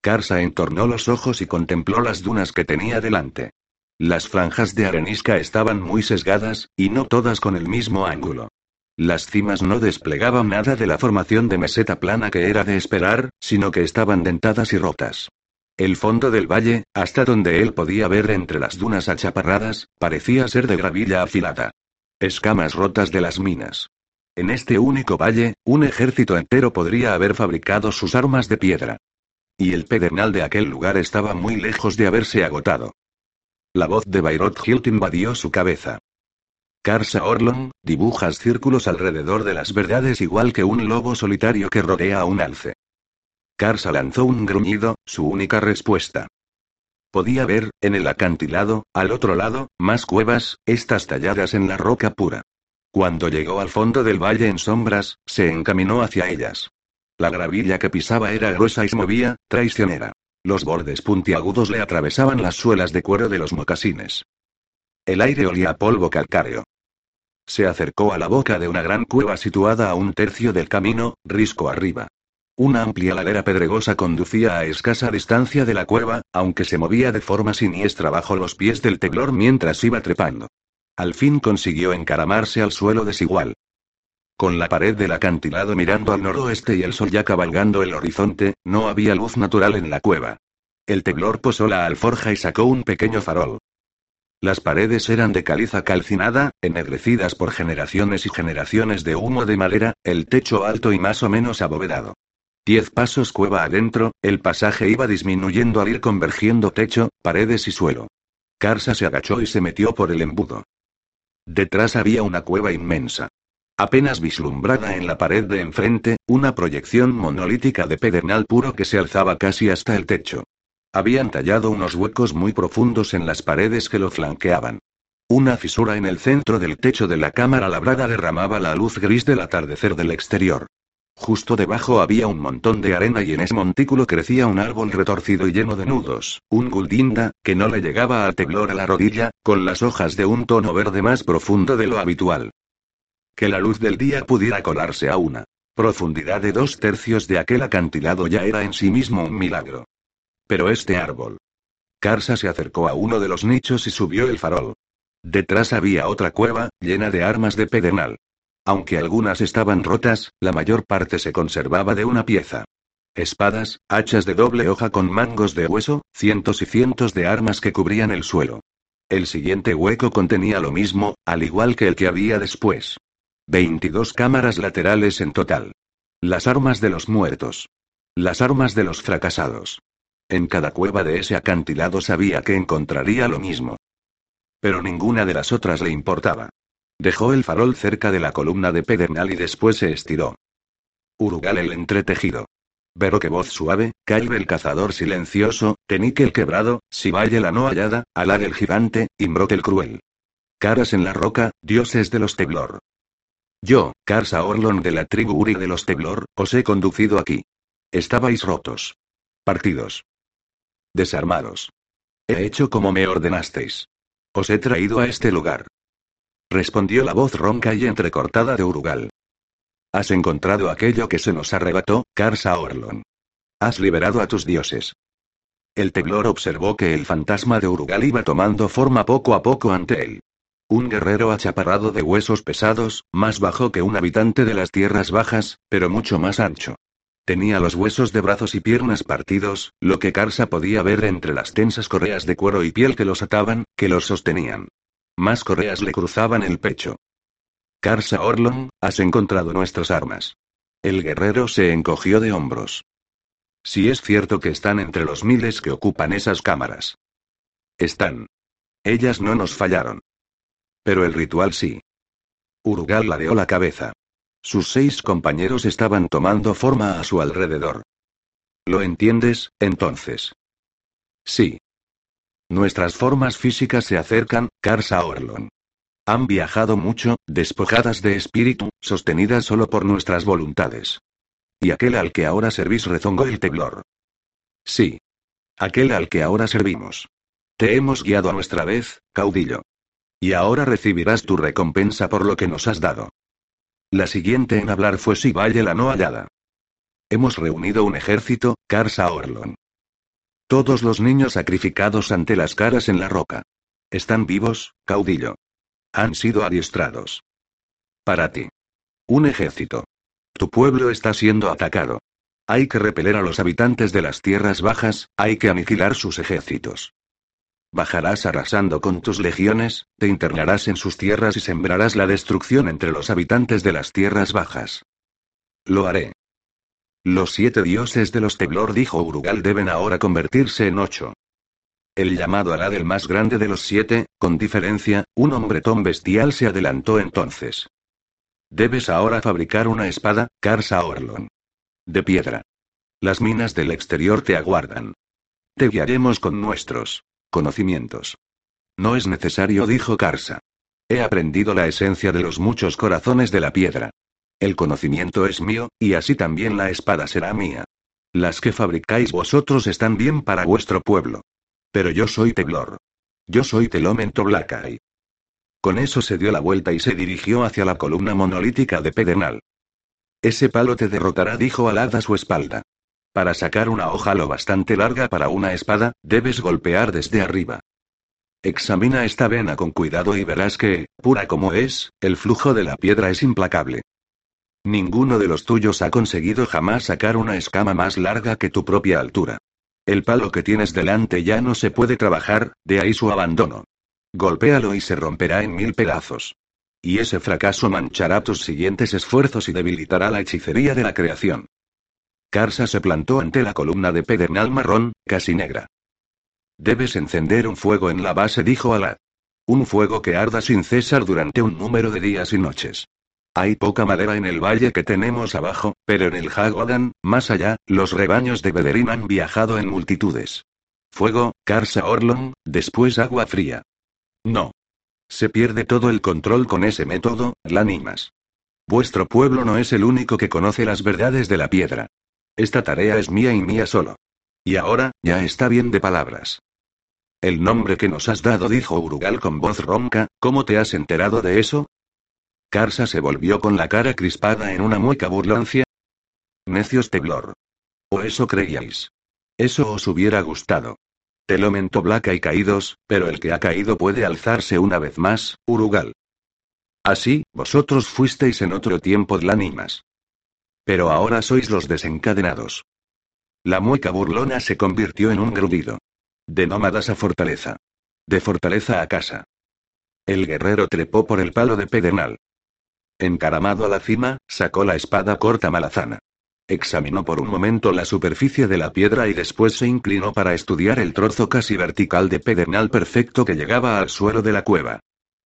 S1: Karsa entornó los ojos y contempló las dunas que tenía delante. Las franjas de arenisca estaban muy sesgadas, y no todas con el mismo ángulo. Las cimas no desplegaban nada de la formación de meseta plana que era de esperar, sino que estaban dentadas y rotas. El fondo del valle, hasta donde él podía ver entre las dunas achaparradas, parecía ser de gravilla afilada. Escamas rotas de las minas. En este único valle, un ejército entero podría haber fabricado sus armas de piedra. Y el pedernal de aquel lugar estaba muy lejos de haberse agotado. La voz de Bayrot Hilt invadió su cabeza. Karsa Orlon, dibujas círculos alrededor de las verdades igual que un lobo solitario que rodea a un alce. Karsa lanzó un gruñido, su única respuesta. Podía ver, en el acantilado, al otro lado, más cuevas, estas talladas en la roca pura. Cuando llegó al fondo del valle en sombras, se encaminó hacia ellas. La gravilla que pisaba era gruesa y se movía, traicionera. Los bordes puntiagudos le atravesaban las suelas de cuero de los mocasines. El aire olía a polvo calcáreo. Se acercó a la boca de una gran cueva situada a un tercio del camino, risco arriba. Una amplia ladera pedregosa conducía a escasa distancia de la cueva, aunque se movía de forma siniestra bajo los pies del teblor mientras iba trepando. Al fin consiguió encaramarse al suelo desigual. Con la pared del acantilado mirando al noroeste y el sol ya cabalgando el horizonte, no había luz natural en la cueva. El teblor posó la alforja y sacó un pequeño farol. Las paredes eran de caliza calcinada, ennegrecidas por generaciones y generaciones de humo de madera, el techo alto y más o menos abovedado. Diez pasos cueva adentro, el pasaje iba disminuyendo al ir convergiendo techo, paredes y suelo. Karsa se agachó y se metió por el embudo. Detrás había una cueva inmensa. Apenas vislumbrada en la pared de enfrente, una proyección monolítica de pedernal puro que se alzaba casi hasta el techo. Habían tallado unos huecos muy profundos en las paredes que lo flanqueaban. Una fisura en el centro del techo de la cámara labrada derramaba la luz gris del atardecer del exterior. Justo debajo había un montón de arena y en ese montículo crecía un árbol retorcido y lleno de nudos, un guldinda, que no le llegaba al teblor a la rodilla, con las hojas de un tono verde más profundo de lo habitual. Que la luz del día pudiera colarse a una profundidad de dos tercios de aquel acantilado ya era en sí mismo un milagro. Pero este árbol. Karsa se acercó a uno de los nichos y subió el farol. Detrás había otra cueva, llena de armas de pedernal. Aunque algunas estaban rotas, la mayor parte se conservaba de una pieza. Espadas, hachas de doble hoja con mangos de hueso, cientos y cientos de armas que cubrían el suelo. El siguiente hueco contenía lo mismo, al igual que el que había después. Veintidós cámaras laterales en total. Las armas de los muertos. Las armas de los fracasados. En cada cueva de ese acantilado sabía que encontraría lo mismo. Pero ninguna de las otras le importaba. Dejó el farol cerca de la columna de pedernal y después se estiró. Urugal el entretejido. que voz suave, Calve el cazador silencioso, Tenique el quebrado, Sibaye la no hallada, Alag el gigante, Imbrote el cruel. Caras en la roca, dioses de los teblor. Yo, Karsa Orlon de la tribu Uri de los Teblor, os he conducido aquí. Estabais rotos. Partidos. Desarmados. He hecho como me ordenasteis. Os he traído a este lugar. Respondió la voz ronca y entrecortada de Urugal. Has encontrado aquello que se nos arrebató, Karsa Orlon. Has liberado a tus dioses. El Teblor observó que el fantasma de Urugal iba tomando forma poco a poco ante él. Un guerrero achaparrado de huesos pesados, más bajo que un habitante de las tierras bajas, pero mucho más ancho. Tenía los huesos de brazos y piernas partidos, lo que Karsa podía ver entre las tensas correas de cuero y piel que los ataban, que los sostenían. Más correas le cruzaban el pecho. Karsa Orlon, has encontrado nuestras armas. El guerrero se encogió de hombros. Si es cierto que están entre los miles que ocupan esas cámaras. Están. Ellas no nos fallaron. Pero el ritual sí. Urugal ladeó la cabeza. Sus seis compañeros estaban tomando forma a su alrededor. ¿Lo entiendes, entonces? Sí. Nuestras formas físicas se acercan, Karsa Orlon. Han viajado mucho, despojadas de espíritu, sostenidas solo por nuestras voluntades. Y aquel al que ahora servís rezongó el teblor. Sí. Aquel al que ahora servimos. Te hemos guiado a nuestra vez, caudillo. Y ahora recibirás tu recompensa por lo que nos has dado. La siguiente en hablar fue Sibaye la no hallada. Hemos reunido un ejército, Karsa Orlon. Todos los niños sacrificados ante las caras en la roca. Están vivos, caudillo. Han sido adiestrados. Para ti. Un ejército. Tu pueblo está siendo atacado. Hay que repeler a los habitantes de las tierras bajas, hay que aniquilar sus ejércitos. Bajarás arrasando con tus legiones, te internarás en sus tierras y sembrarás la destrucción entre los habitantes de las tierras bajas. Lo haré. Los siete dioses de los Teblor, dijo Urugal, deben ahora convertirse en ocho. El llamado Alad, el más grande de los siete, con diferencia, un hombretón bestial se adelantó entonces. Debes ahora fabricar una espada, Karsa Orlon. De piedra. Las minas del exterior te aguardan. Te guiaremos con nuestros conocimientos. No es necesario, dijo Karsa. He aprendido la esencia de los muchos corazones de la piedra. El conocimiento es mío, y así también la espada será mía. Las que fabricáis vosotros están bien para vuestro pueblo. Pero yo soy Teblor. Yo soy Telomento Blackeye. Con eso se dio la vuelta y se dirigió hacia la columna monolítica de Pedernal. Ese palo te derrotará, dijo Alad a su espalda. Para sacar una hoja lo bastante larga para una espada, debes golpear desde arriba. Examina esta vena con cuidado y verás que, pura como es, el flujo de la piedra es implacable. Ninguno de los tuyos ha conseguido jamás sacar una escama más larga que tu propia altura. El palo que tienes delante ya no se puede trabajar, de ahí su abandono. Golpéalo y se romperá en mil pedazos. Y ese fracaso manchará tus siguientes esfuerzos y debilitará la hechicería de la creación. Karsa se plantó ante la columna de pedernal marrón, casi negra. Debes encender un fuego en la base, dijo Alad. Un fuego que arda sin cesar durante un número de días y noches. Hay poca madera en el valle que tenemos abajo, pero en el Hagodan, más allá, los rebaños de Bederín han viajado en multitudes. Fuego, Karsa Orlon, después agua fría. No. Se pierde todo el control con ese método, Lánimas. Vuestro pueblo no es el único que conoce las verdades de la piedra. Esta tarea es mía y mía solo. Y ahora, ya está bien de palabras. El nombre que nos has dado, dijo Urugal con voz ronca, ¿cómo te has enterado de eso? Karsa se volvió con la cara crispada en una mueca burlancia. Necios Teblor. ¿O eso creíais? Eso os hubiera gustado. Te lo mentó Blaca y caídos, pero el que ha caído puede alzarse una vez más, Urugal. Así, vosotros fuisteis en otro tiempo Dlánimas. Pero ahora sois los desencadenados. La mueca burlona se convirtió en un grudido. De nómadas a fortaleza. De fortaleza a casa. El guerrero trepó por el palo de pedernal. Encaramado a la cima, sacó la espada corta malazana. Examinó por un momento la superficie de la piedra y después se inclinó para estudiar el trozo casi vertical de pedernal perfecto que llegaba al suelo de la cueva.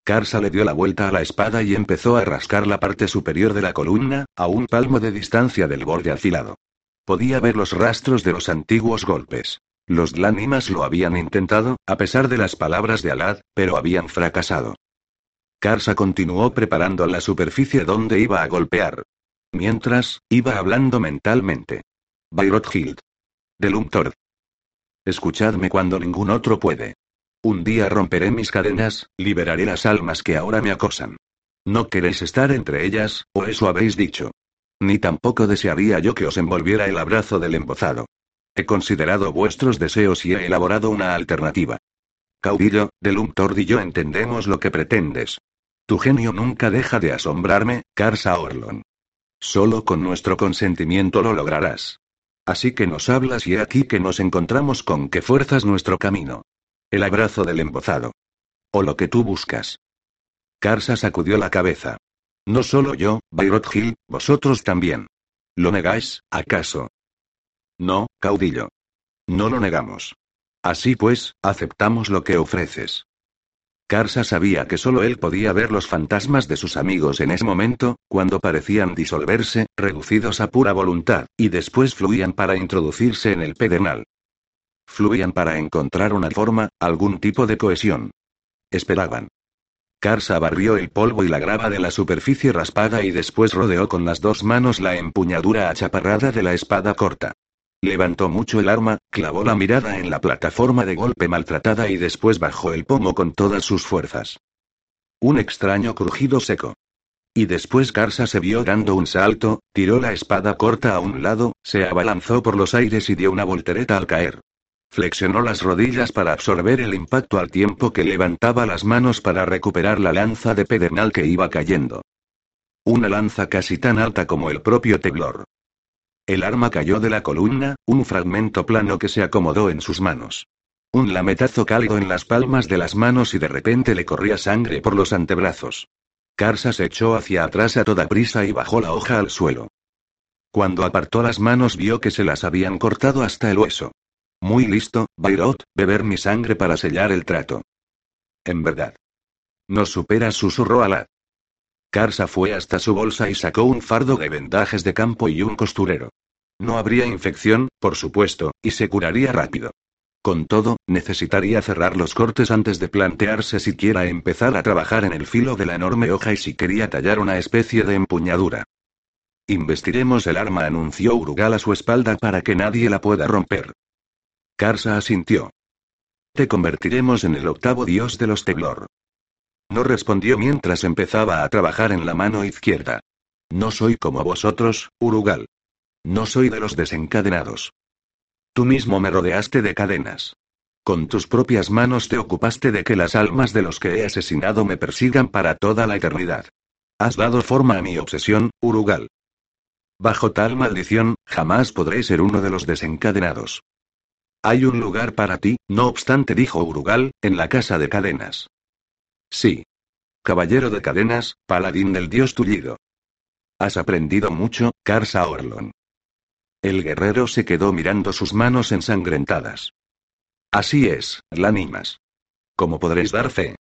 S1: Karsa le dio la vuelta a la espada y empezó a rascar la parte superior de la columna, a un palmo de distancia del borde afilado. Podía ver los rastros de los antiguos golpes. Los Dlánimas lo habían intentado, a pesar de las palabras de Alad, pero habían fracasado. Karsa continuó preparando la superficie donde iba a golpear. Mientras, iba hablando mentalmente. Bayrot Hild. De Lumtord. Escuchadme cuando ningún otro puede. Un día romperé mis cadenas, liberaré las almas que ahora me acosan. No queréis estar entre ellas, o eso habéis dicho. Ni tampoco desearía yo que os envolviera el abrazo del embozado. He considerado vuestros deseos y he elaborado una alternativa. Caudillo, del Umtord y yo entendemos lo que pretendes. Tu genio nunca deja de asombrarme, Karsa Orlon. Solo con nuestro consentimiento lo lograrás. Así que nos hablas y he aquí que nos encontramos con que fuerzas nuestro camino. El abrazo del embozado. O lo que tú buscas. Karsa sacudió la cabeza. No solo yo, Bayrot Hill, vosotros también. ¿Lo negáis, acaso? No, caudillo. No lo negamos. Así pues, aceptamos lo que ofreces. Karsa sabía que solo él podía ver los fantasmas de sus amigos en ese momento, cuando parecían disolverse, reducidos a pura voluntad, y después fluían para introducirse en el pedernal. Fluían para encontrar una forma, algún tipo de cohesión. Esperaban. Karsa barrió el polvo y la grava de la superficie raspada y después rodeó con las dos manos la empuñadura achaparrada de la espada corta. Levantó mucho el arma, clavó la mirada en la plataforma de golpe maltratada y después bajó el pomo con todas sus fuerzas. Un extraño crujido seco. Y después Karsa se vio dando un salto, tiró la espada corta a un lado, se abalanzó por los aires y dio una voltereta al caer. Flexionó las rodillas para absorber el impacto al tiempo que levantaba las manos para recuperar la lanza de pedernal que iba cayendo. Una lanza casi tan alta como el propio Teglor. El arma cayó de la columna, un fragmento plano que se acomodó en sus manos. Un lametazo cálido en las palmas de las manos y de repente le corría sangre por los antebrazos. Karsa se echó hacia atrás a toda prisa y bajó la hoja al suelo. Cuando apartó las manos vio que se las habían cortado hasta el hueso. Muy listo, Bayrot, beber mi sangre para sellar el trato. En verdad. Nos supera, susurró Alad. Karsa fue hasta su bolsa y sacó un fardo de vendajes de campo y un costurero. No habría infección, por supuesto, y se curaría rápido. Con todo, necesitaría cerrar los cortes antes de plantearse siquiera empezar a trabajar en el filo de la enorme hoja y si quería tallar una especie de empuñadura. Investiremos el arma, anunció Urugal a su espalda para que nadie la pueda romper. Karsa asintió. Te convertiremos en el octavo dios de los Teglor. No respondió mientras empezaba a trabajar en la mano izquierda. No soy como vosotros, Urugal. No soy de los desencadenados. Tú mismo me rodeaste de cadenas. Con tus propias manos te ocupaste de que las almas de los que he asesinado me persigan para toda la eternidad. Has dado forma a mi obsesión, Urugal. Bajo tal maldición, jamás podré ser uno de los desencadenados. Hay un lugar para ti, no obstante, dijo Urugal, en la casa de cadenas. Sí. Caballero de cadenas, paladín del dios tullido. Has aprendido mucho, Karsa Orlon. El guerrero se quedó mirando sus manos ensangrentadas. Así es, lánimas. Como podréis dar fe.